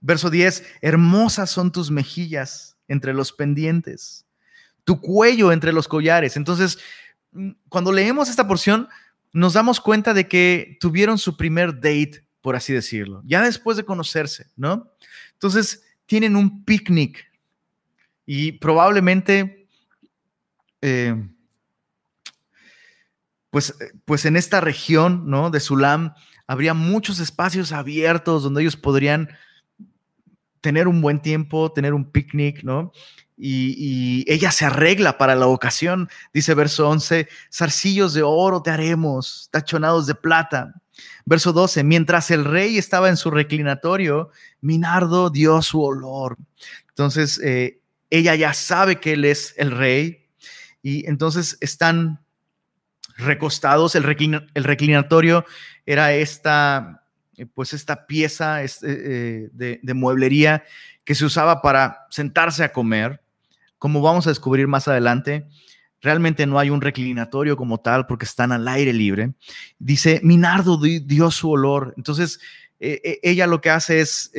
verso 10, hermosas son tus mejillas entre los pendientes, tu cuello entre los collares. Entonces, mm, cuando leemos esta porción, nos damos cuenta de que tuvieron su primer date, por así decirlo, ya después de conocerse, ¿no? Entonces, tienen un picnic y probablemente... Eh, pues, eh, pues en esta región, ¿no? De Sulam, habría muchos espacios abiertos donde ellos podrían tener un buen tiempo, tener un picnic, ¿no? Y, ella se arregla para la ocasión, dice verso 11, zarcillos de oro te haremos, tachonados de plata. Verso 12, mientras el rey estaba en su reclinatorio, Minardo dio su olor. Entonces, eh, ella ya sabe que él es el rey y entonces están recostados, el, reclinatorio era esta, eh, pues esta pieza eh, de, mueblería que se usaba para sentarse a comer. Como vamos a descubrir más adelante, realmente no hay un reclinatorio como tal porque están al aire libre. Dice, Minardo dio su olor. Entonces, ella lo que hace es,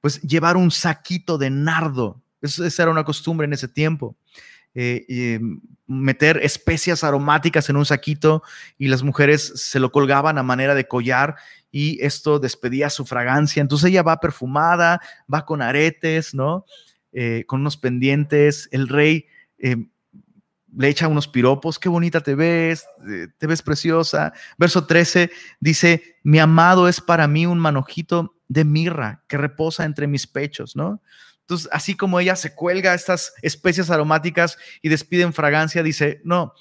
pues, llevar un saquito de nardo. esa era una costumbre en ese tiempo. Eh, meter especias aromáticas en un saquito y las mujeres se lo colgaban a manera de collar y esto despedía su fragancia. Entonces ella va perfumada, va con aretes, ¿no? Eh, con unos pendientes. El rey eh, le echa unos piropos, qué bonita te ves, te ves preciosa. Verso 13 dice, mi amado es para mí un manojito de mirra que reposa entre mis pechos, ¿no? Entonces, así como ella se cuelga estas especias aromáticas y despiden fragancia, dice, no,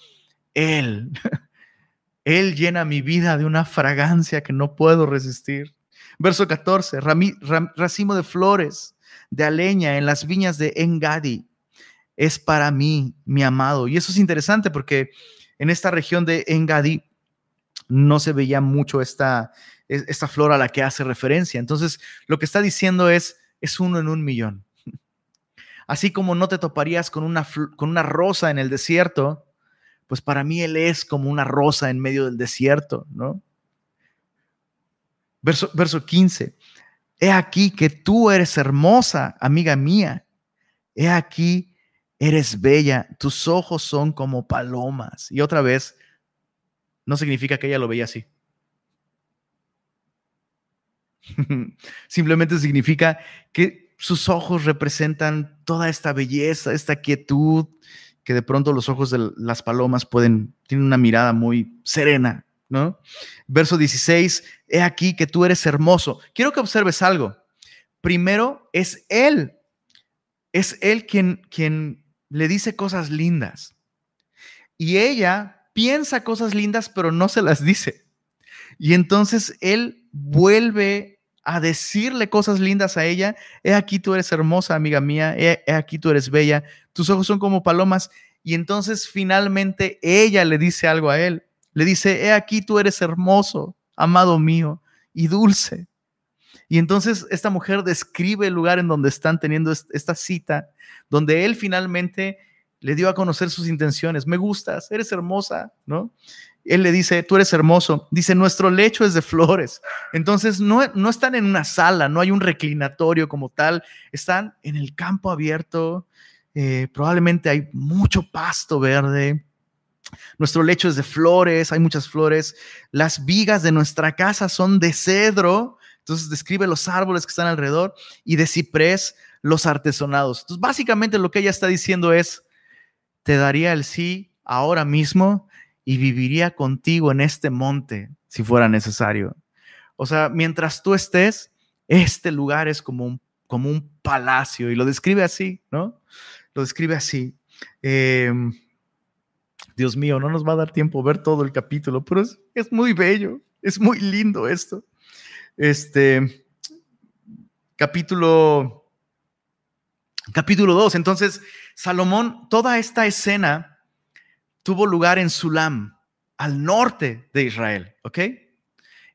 Él, Él llena mi vida de una fragancia que no puedo resistir. Verso 14, racimo de flores, de aleña en las viñas de Engadi, es para mí, mi amado. Y eso es interesante porque en esta región de Engadi no se veía mucho esta, esta flor a la que hace referencia. Entonces, lo que está diciendo es, es uno en un millón. Así como no te toparías con una, con una rosa en el desierto, pues para mí Él es como una rosa en medio del desierto, ¿no? Verso, verso 15. he aquí que tú eres hermosa, amiga mía. He aquí, eres bella, tus ojos son como palomas. Y otra vez, no significa que ella lo veía así. Simplemente significa que sus ojos representan toda esta belleza, esta quietud, que de pronto los ojos de las palomas pueden, tienen una mirada muy serena, ¿no? Verso 16, he aquí que tú eres hermoso. Quiero que observes algo. Primero es Él, es Él quien, quien le dice cosas lindas. Y ella piensa cosas lindas, pero no se las dice. Y entonces Él vuelve a decirle cosas lindas a ella. He aquí tú eres hermosa, amiga mía. He, aquí tú eres bella. Tus ojos son como palomas. Y entonces finalmente ella le dice algo a él. Le dice, he aquí tú eres hermoso, amado mío, y dulce. Y entonces esta mujer describe el lugar en donde están teniendo esta cita, donde él finalmente le dio a conocer sus intenciones. Me gustas, eres hermosa, ¿no? Él le dice, tú eres hermoso. Dice, nuestro lecho es de flores. Entonces, no, no están en una sala, no hay un reclinatorio como tal. Están en el campo abierto. Eh, probablemente hay mucho pasto verde. Nuestro lecho es de flores, hay muchas flores. Las vigas de nuestra casa son de cedro. Entonces describe los árboles que están alrededor y de ciprés los artesonados. Entonces básicamente lo que ella está diciendo es, te daría el sí ahora mismo y viviría contigo en este monte si fuera necesario. O sea, mientras tú estés, este lugar es como un, como un palacio y lo describe así, ¿no? Lo describe así. Em, Dios mío, no nos va a dar tiempo ver todo el capítulo, pero es, muy bello, es muy lindo esto. Este capítulo capítulo 2. Entonces, Salomón, toda esta escena tuvo lugar en Sulam, al norte de Israel, ¿ok?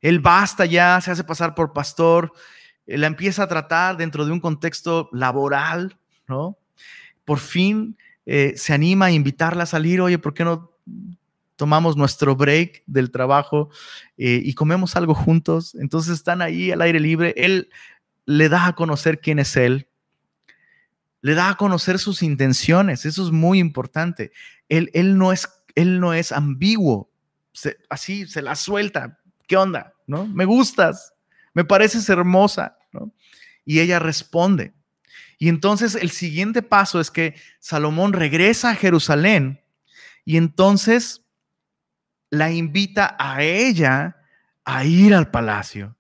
Él basta ya, se hace pasar por pastor, la empieza a tratar dentro de un contexto laboral, ¿no? Por fin eh, se anima a invitarla a salir, oye, ¿por qué no tomamos nuestro break del trabajo eh, y comemos algo juntos? Entonces están ahí al aire libre, él le da a conocer quién es él, le da a conocer sus intenciones, eso es muy importante. Él, él, no, es, él no es ambiguo, así se la suelta, ¿qué onda? ¿No? Me gustas, me pareces hermosa, ¿no? Y ella responde. Y entonces el siguiente paso es que Salomón regresa a Jerusalén y entonces la invita a ella a ir al palacio.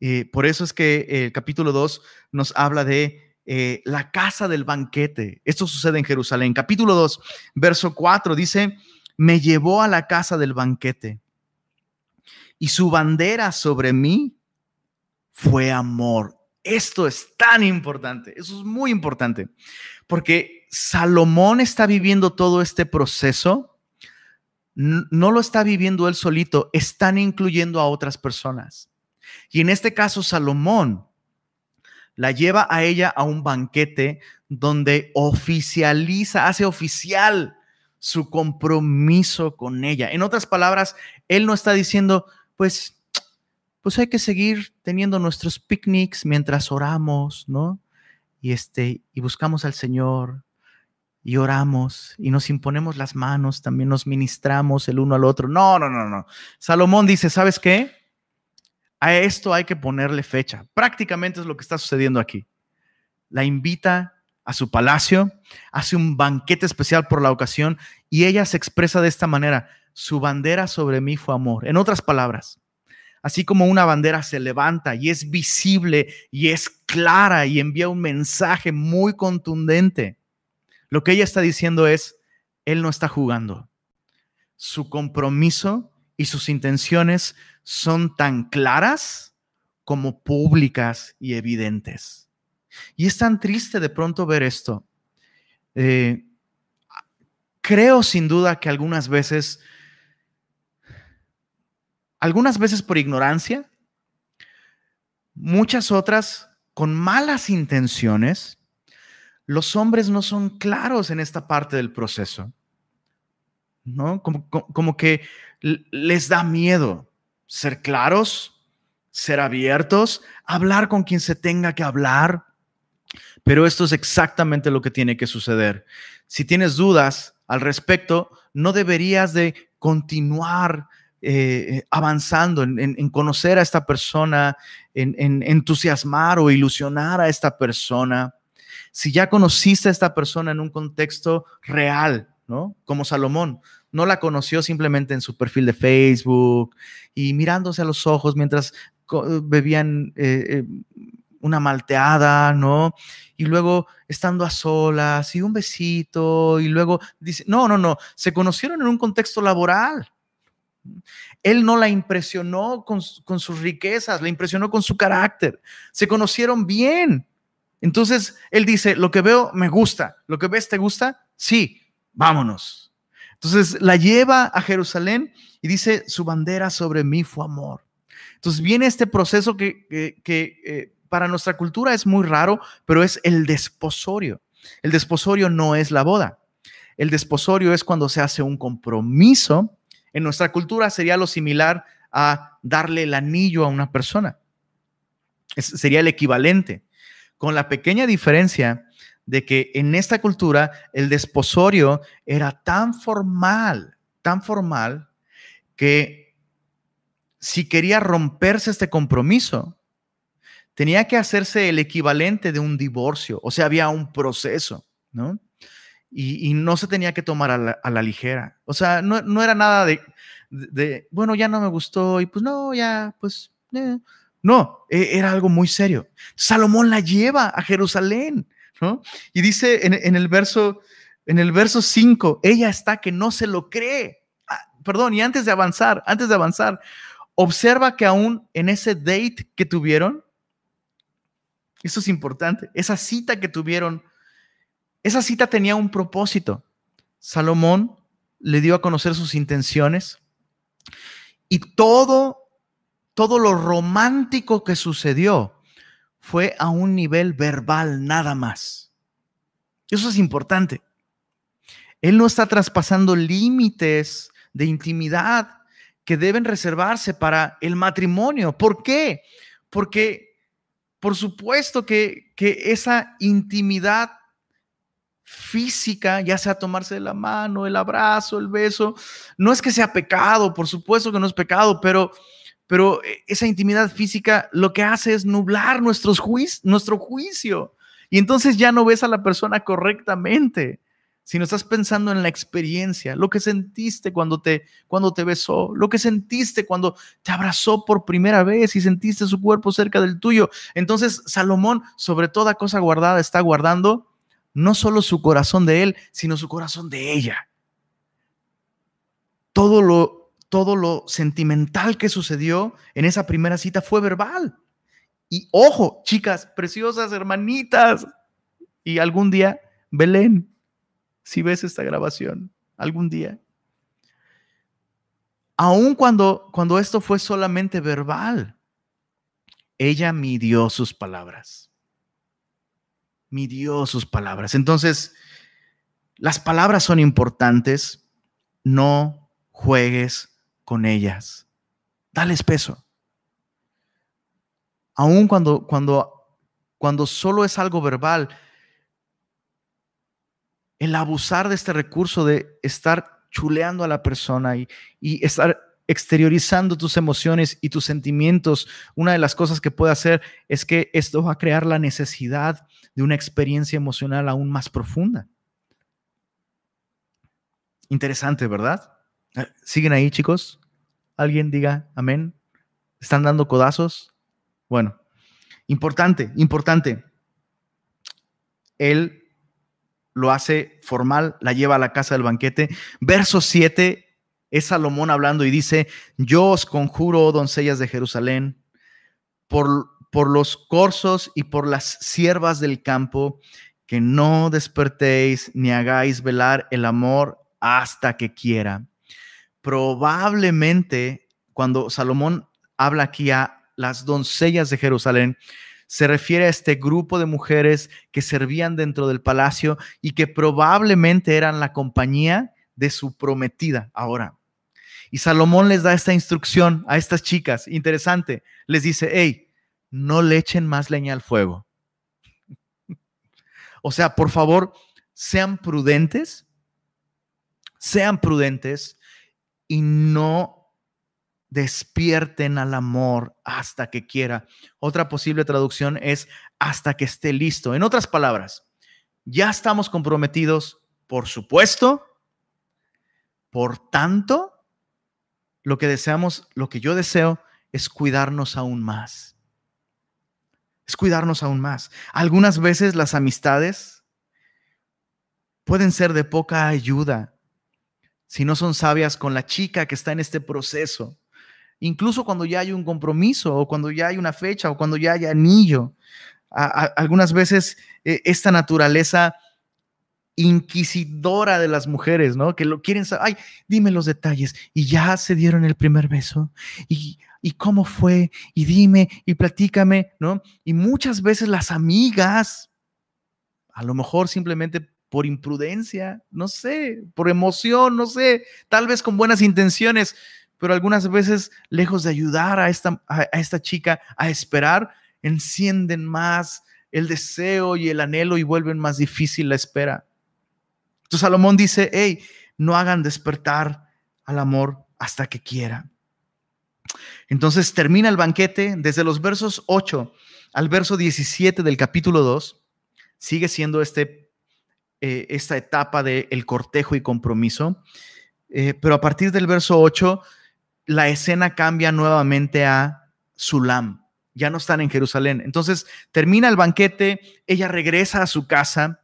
Eh, por eso es que el capítulo 2 nos habla de eh, la casa del banquete. Esto sucede en Jerusalén. Capítulo 2, verso 4 dice, me llevó a la casa del banquete y su bandera sobre mí fue amor. Esto es tan importante, eso es muy importante, porque Salomón está viviendo todo este proceso, no lo está viviendo él solito, están incluyendo a otras personas. Y en este caso, Salomón la lleva a ella a un banquete donde oficializa, hace oficial su compromiso con ella. En otras palabras, él no está diciendo, pues, pues hay que seguir teniendo nuestros picnics mientras oramos, ¿no? Y este, y buscamos al Señor y oramos y nos imponemos las manos, también nos ministramos el uno al otro. No, no, no, no. Salomón dice, ¿sabes qué? A esto hay que ponerle fecha. Prácticamente es lo que está sucediendo aquí. La invita a su palacio, hace un banquete especial por la ocasión y ella se expresa de esta manera, su bandera sobre mí fue amor. En otras palabras, así como una bandera se levanta y es visible y es clara y envía un mensaje muy contundente, lo que ella está diciendo es, él no está jugando. Su compromiso y sus intenciones son tan claras como públicas y evidentes. Y es tan triste de pronto ver esto. Eh, creo sin duda que algunas veces, algunas veces por ignorancia, muchas otras con malas intenciones, los hombres no son claros en esta parte del proceso. ¿No? Como, como que les da miedo ser claros, ser abiertos, hablar con quien se tenga que hablar. Pero esto es exactamente lo que tiene que suceder. Si tienes dudas al respecto, no deberías de continuar eh, avanzando en, conocer a esta persona, en, entusiasmar o ilusionar a esta persona. Si ya conociste a esta persona en un contexto real, ¿no? Como Salomón, no la conoció simplemente en su perfil de Facebook y mirándose a los ojos mientras bebían eh, eh, una malteada, ¿no? Y luego estando a solas y un besito y luego dice, no, no, no, se conocieron en un contexto laboral. Él no la impresionó con, con sus riquezas, la impresionó con su carácter. Se conocieron bien. Entonces, él dice, lo que veo me gusta, lo que ves te gusta, sí, vámonos. Entonces, la lleva a Jerusalén y dice, su bandera sobre mí fue amor. Entonces viene este proceso que, eh, para nuestra cultura es muy raro, pero es el desposorio. El desposorio no es la boda. El desposorio es cuando se hace un compromiso. En nuestra cultura sería lo similar a darle el anillo a una persona. sería el equivalente, con la pequeña diferencia de que en esta cultura el desposorio era tan formal, tan formal, que si quería romperse este compromiso, tenía que hacerse el equivalente de un divorcio, o sea, había un proceso, ¿no? Y, no se tenía que tomar a la, ligera. O sea, no, era nada de, bueno, ya no me gustó y pues no, ya, pues, eh". no, e, era algo muy serio. Salomón la lleva a Jerusalén, Y dice en, el verso, en el verso 5, ella está que no se lo cree. Ah, perdón, y antes de avanzar, antes de avanzar, Observa que aún en ese date que tuvieron, eso es importante, esa cita que tuvieron, esa cita tenía un propósito. Salomón le dio a conocer sus intenciones y todo, todo lo romántico que sucedió fue a un nivel verbal nada más. Eso es importante. Él no está traspasando límites de intimidad que deben reservarse para el matrimonio. ¿Por qué? Porque por supuesto que, esa intimidad física, ya sea tomarse la mano, el abrazo, el beso, no es que sea pecado, por supuesto que no es pecado, pero, pero esa intimidad física lo que hace es nublar nuestros nuestro juicio. Y entonces ya no ves a la persona correctamente sino estás pensando en la experiencia, lo que sentiste cuando te, cuando te besó, lo que sentiste cuando te abrazó por primera vez y sentiste su cuerpo cerca del tuyo. Entonces, Salomón, sobre toda cosa guardada, está guardando no solo su corazón de él, sino su corazón de ella. Todo lo, todo lo sentimental que sucedió en esa primera cita fue verbal. Y ojo, chicas preciosas, hermanitas, y algún día Belén si ves esta grabación algún día. Aun cuando, cuando esto fue solamente verbal, ella midió sus palabras. Midió sus palabras. Entonces, las palabras son importantes. No juegues con ellas. Dales peso. Aun cuando, cuando, cuando solo es algo verbal, el abusar de este recurso de estar chuleando a la persona y, estar exteriorizando tus emociones y tus sentimientos, una de las cosas que puede hacer es que esto va a crear la necesidad de una experiencia emocional aún más profunda. Interesante, ¿verdad? ¿Siguen ahí, chicos? ¿Alguien diga amén? ¿Están dando codazos? Bueno, importante, importante. Él lo hace formal, la lleva a la casa del banquete. Verso 7 es Salomón hablando y dice, yo os conjuro, oh doncellas de Jerusalén, por, por los corzos y por las siervas del campo, que no despertéis ni hagáis velar el amor hasta que quiera. Probablemente cuando Salomón habla aquí a las doncellas de Jerusalén, se refiere a este grupo de mujeres que servían dentro del palacio y que probablemente eran la compañía de su prometida ahora. Y Salomón les da esta instrucción a estas chicas, interesante, les dice, hey, no le echen más leña al fuego. O sea, por favor, sean prudentes, sean prudentes y no despierten al amor hasta que quiera. Otra posible traducción es hasta que esté listo. En otras palabras, ya estamos comprometidos, por supuesto, por tanto, lo que deseamos, lo que yo deseo es cuidarnos aún más. Es cuidarnos aún más. Algunas veces las amistades pueden ser de poca ayuda si no son sabias con la chica que está en este proceso. Incluso cuando ya hay un compromiso o cuando ya hay una fecha o cuando ya hay anillo. algunas veces eh, esta naturaleza inquisidora de las mujeres, ¿no? Que lo quieren saber, ay, dime los detalles, y ya se dieron el primer beso, y, y cómo fue, y dime, y platícame, ¿no? Y muchas veces las amigas, a lo mejor simplemente por imprudencia, no sé, por emoción, no sé, tal vez con buenas intenciones, pero algunas veces, lejos de ayudar a esta, a, esta chica a esperar, encienden más el deseo y el anhelo y vuelven más difícil la espera. Entonces Salomón dice, hey, no hagan despertar al amor hasta que quiera. Entonces termina el banquete desde los versos 8 al verso 17 del capítulo 2. Sigue siendo este, eh, esta etapa del el cortejo y compromiso. Eh, pero a partir del verso 8, la escena cambia nuevamente a Sulam. Ya no están en Jerusalén. Entonces termina el banquete, ella regresa a su casa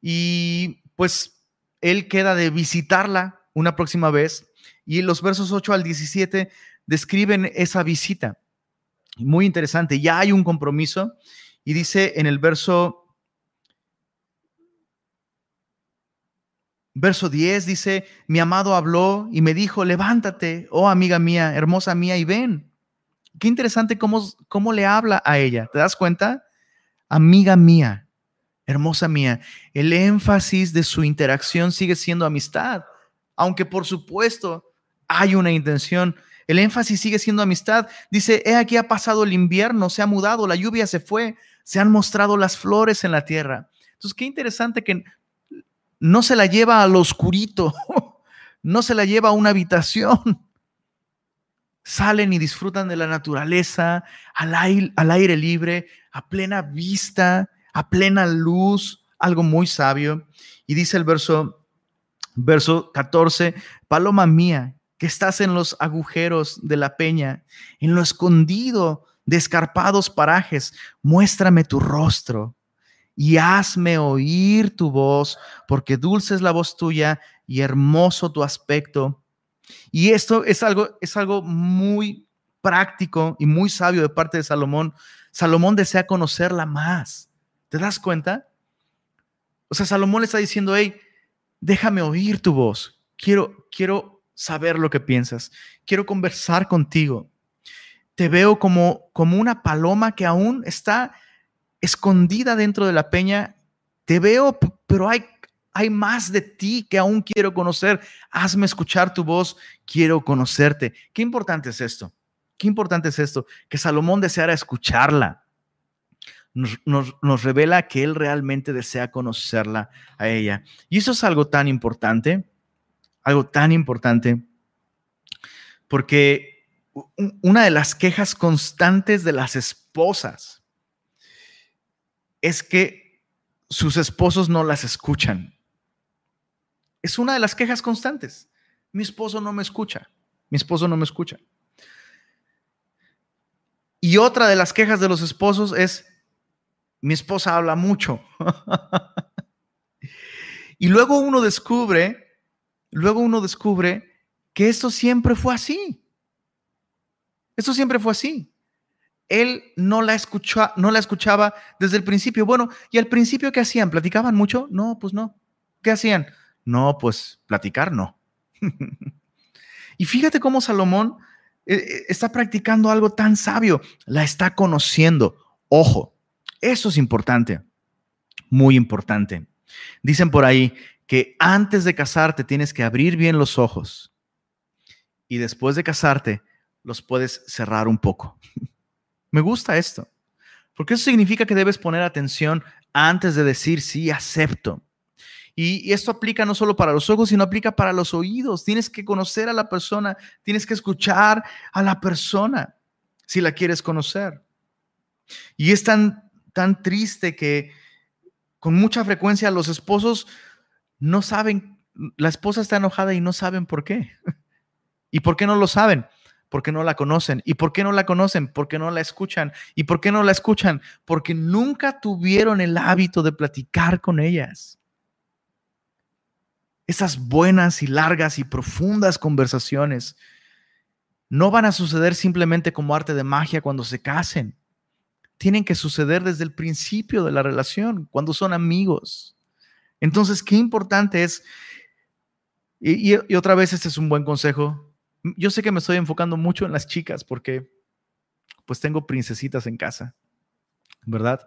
y pues él queda de visitarla una próxima vez y los versos 8 al 17 describen esa visita. Muy interesante, ya hay un compromiso y dice en el verso Verso 10 dice, mi amado habló y me dijo, levántate, oh amiga mía, hermosa mía, y ven. Qué interesante cómo, cómo le habla a ella. ¿Te das cuenta? Amiga mía hermosa mía, el énfasis de su interacción sigue siendo amistad, aunque por supuesto hay una intención. El énfasis sigue siendo amistad. Dice, he aquí ha pasado el invierno, se ha mudado, la lluvia se fue, se han mostrado las flores en la tierra. Entonces, qué interesante que no se la lleva al oscurito, no se la lleva a una habitación. Salen y disfrutan de la naturaleza, al aire, al aire libre, a plena vista, a plena luz, algo muy sabio. Y dice el verso, verso 14, paloma mía, que estás en los agujeros de la peña, en lo escondido de escarpados parajes, muéstrame tu rostro y hazme oír tu voz, porque dulce es la voz tuya y hermoso tu aspecto. Y esto es algo, es algo muy práctico y muy sabio de parte de Salomón. Salomón desea conocerla más. ¿Te das cuenta? O sea, Salomón le está diciendo, hey, déjame oír tu voz. Quiero, quiero saber lo que piensas. Quiero conversar contigo. Te veo como, como una paloma que aún está escondida dentro de la peña. Te veo, pero hay, hay más de ti que aún quiero conocer. Hazme escuchar tu voz. Quiero conocerte. Qué importante es esto. Qué importante es esto. Que Salomón deseara escucharla nos, revela que Él realmente desea conocerla a ella. Y eso es algo tan importante, algo tan importante, porque una de las quejas constantes de las esposas es que sus esposos no las escuchan. Es una de las quejas constantes. Mi esposo no me escucha. Mi esposo no me escucha. Y otra de las quejas de los esposos es, mi esposa habla mucho. y luego uno descubre, luego uno descubre que esto siempre fue así. Esto siempre fue así. Él no la, escuchó, no la escuchaba desde el principio. Bueno, ¿y al principio qué hacían? ¿Platicaban mucho? No, pues no. ¿Qué hacían? No, pues platicar no. y fíjate cómo Salomón eh, eh, está practicando algo tan sabio. La está conociendo. Ojo, eso es importante, muy importante. Dicen por ahí que antes de casarte tienes que abrir bien los ojos y después de casarte los puedes cerrar un poco. Me gusta esto, porque eso significa que debes poner atención antes de decir sí, acepto. Y, esto aplica no solo para los ojos, sino aplica para los oídos. Tienes que conocer a la persona, tienes que escuchar a la persona si la quieres conocer. Y es tan, tan triste que con mucha frecuencia los esposos no saben, la esposa está enojada y no saben por qué. ¿Y por qué no lo saben? Porque no la conocen. ¿Y por qué no la conocen? Porque no la escuchan. ¿Y por qué no la escuchan? Porque nunca tuvieron el hábito de platicar con ellas. Esas buenas y largas y profundas conversaciones no van a suceder simplemente como arte de magia cuando se casen. Tienen que suceder desde el principio de la relación, cuando son amigos. Entonces, qué importante es, y, otra vez este es un buen consejo, yo sé que me estoy enfocando mucho en las chicas porque pues tengo princesitas en casa, ¿verdad?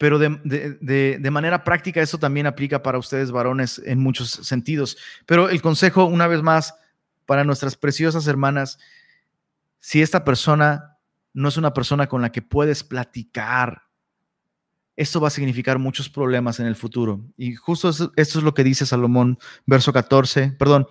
pero de, manera práctica eso también aplica para ustedes varones en muchos sentidos. Pero el consejo, una vez más, para nuestras preciosas hermanas, si esta persona no es una persona con la que puedes platicar, esto va a significar muchos problemas en el futuro. Y justo esto es lo que dice Salomón, verso 14, perdón,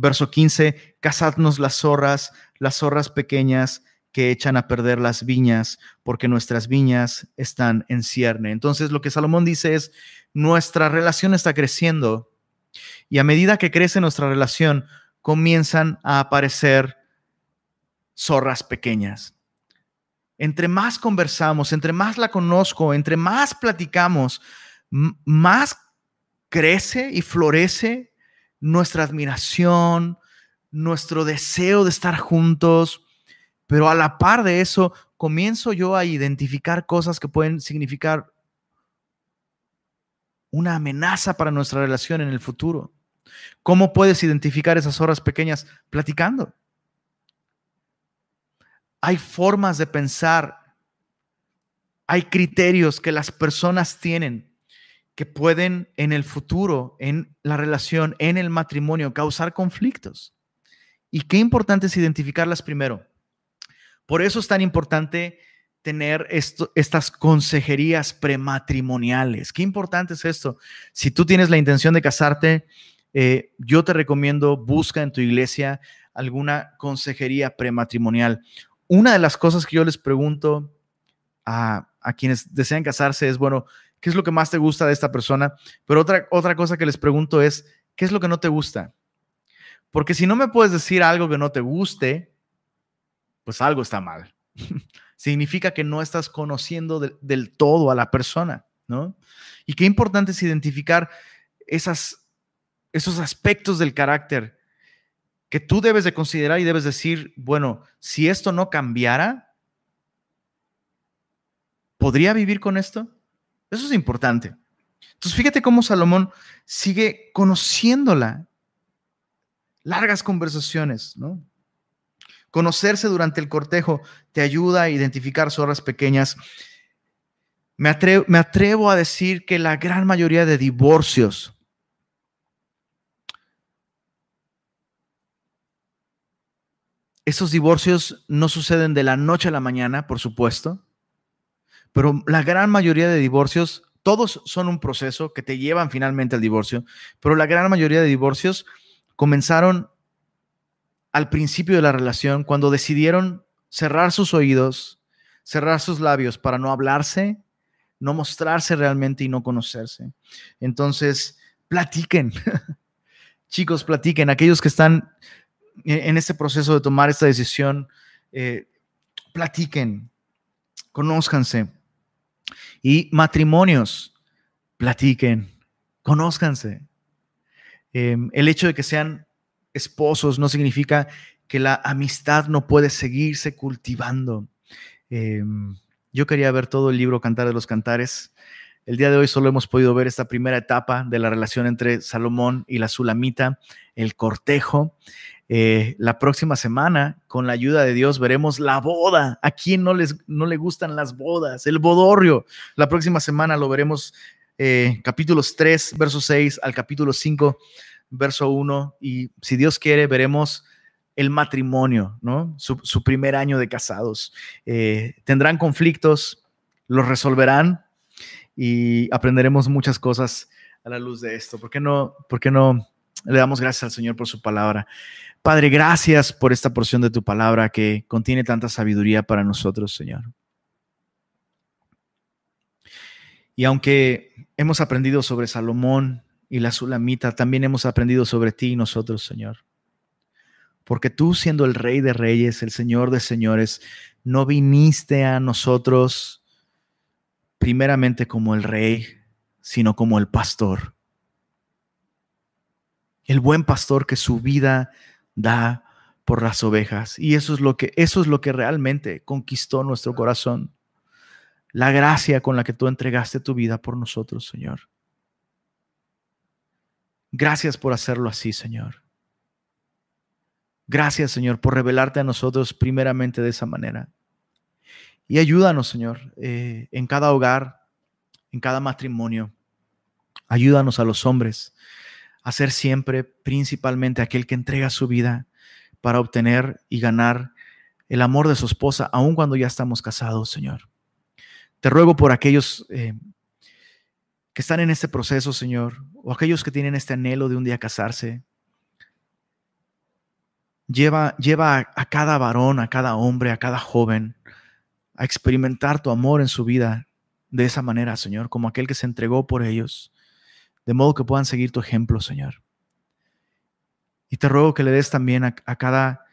verso 15, cazadnos las zorras, las zorras pequeñas, que echan a perder las viñas, porque nuestras viñas están en cierne. Entonces lo que Salomón dice es, nuestra relación está creciendo y a medida que crece nuestra relación, comienzan a aparecer zorras pequeñas. Entre más conversamos, entre más la conozco, entre más platicamos, más crece y florece nuestra admiración, nuestro deseo de estar juntos, pero a la par de eso, comienzo yo a identificar cosas que pueden significar una amenaza para nuestra relación en el futuro. ¿Cómo puedes identificar esas horas pequeñas? Platicando. Hay formas de pensar, hay criterios que las personas tienen que pueden en el futuro, en la relación, en el matrimonio, causar conflictos. Y qué importante es identificarlas primero. Por eso es tan importante tener estas consejerías prematrimoniales. Qué importante es esto. Si tú tienes la intención de casarte, eh, yo te recomiendo busca en tu iglesia alguna consejería prematrimonial. Una de las cosas que yo les pregunto a, quienes desean casarse es, bueno, ¿qué es lo que más te gusta de esta persona? Pero otra, otra cosa que les pregunto es, ¿qué es lo que no te gusta? Porque si no me puedes decir algo que no te guste, pues algo está mal. Significa que no estás conociendo del todo a la persona, ¿no? Y qué importante es identificar esos aspectos del carácter que tú debes de considerar y debes decir, bueno, si esto no cambiara, ¿podría vivir con esto? Eso es importante. Entonces, fíjate cómo Salomón sigue conociéndola. Largas conversaciones, ¿no? Conocerse durante el cortejo te ayuda a identificar zorras pequeñas. Me atrevo, me atrevo a decir que la gran mayoría de divorcios Esos divorcios no suceden de la noche a la mañana, por supuesto, pero la gran mayoría de divorcios, todos son un proceso que te llevan finalmente al divorcio, pero la gran mayoría de divorcios comenzaron al principio de la relación, cuando decidieron cerrar sus oídos, cerrar sus labios para no hablarse, no mostrarse realmente y no conocerse. Entonces, platiquen. Chicos, platiquen. Aquellos que están en este proceso de tomar esta decisión, eh, platiquen, conózcanse. Y matrimonios, platiquen, conózcanse. Em, el hecho de que sean esposos no significa que la amistad no puede seguirse cultivando. Em, yo quería ver todo el libro Cantar de los Cantares. El día de hoy solo hemos podido ver esta primera etapa de la relación entre Salomón y la Sulamita, el cortejo. Eh, la próxima semana, con la ayuda de Dios, veremos la boda. ¿A quién no, les, no le gustan las bodas? El bodorrio. La próxima semana lo veremos eh, capítulos 3, verso 6 al capítulo 5 verso 1, y si Dios quiere, veremos el matrimonio, ¿no? Su, primer año de casados. Eh, tendrán conflictos, los resolverán y aprenderemos muchas cosas a la luz de esto. ¿Por qué no, por qué no le damos gracias al Señor por su palabra? Padre, gracias por esta porción de tu palabra que contiene tanta sabiduría para nosotros, Señor. Y aunque hemos aprendido sobre Salomón y la Sulamita, también hemos aprendido sobre ti y nosotros, Señor. Porque tú, siendo el Rey de Reyes, el Señor de Señores, no viniste a nosotros primeramente como el Rey, sino como el pastor. El buen pastor que su vida da por las ovejas. Y eso es lo que, eso es lo que realmente conquistó nuestro corazón la gracia con la que tú entregaste tu vida por nosotros, Señor. Gracias por hacerlo así, Señor. Gracias, Señor, por revelarte a nosotros primeramente de esa manera. Y ayúdanos, Señor, eh, en cada hogar, en cada matrimonio. Ayúdanos a los hombres a ser siempre principalmente aquel que entrega su vida para obtener y ganar el amor de su esposa, aun cuando ya estamos casados, Señor. Te ruego por aquellos eh, que están en este proceso, Señor, o aquellos que tienen este anhelo de un día casarse. Lleva, lleva a, a cada varón, a cada hombre, a cada joven a experimentar tu amor en su vida de esa manera, Señor, como aquel que se entregó por ellos, de modo que puedan seguir tu ejemplo, Señor. Y te ruego que le des también a, cada,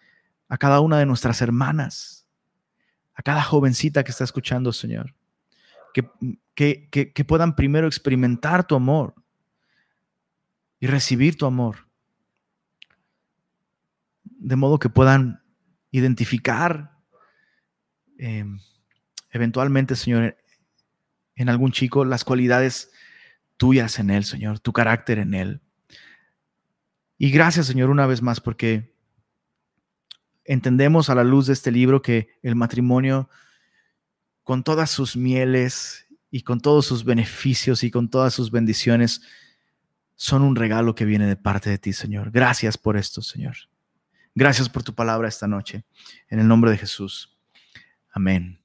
a cada una de nuestras hermanas, a cada jovencita que está escuchando, Señor, que, que, puedan primero experimentar tu amor y recibir tu amor. De modo que puedan identificar em, eventualmente, Señor, en algún chico las cualidades tuyas en él, Señor, tu carácter en él. Y gracias, Señor, una vez más, porque entendemos a la luz de este libro que el matrimonio con todas sus mieles y con todos sus beneficios y con todas sus bendiciones, son un regalo que viene de parte de ti, Señor. Gracias por esto, Señor. Gracias por tu palabra esta noche. En el nombre de Jesús. Amén.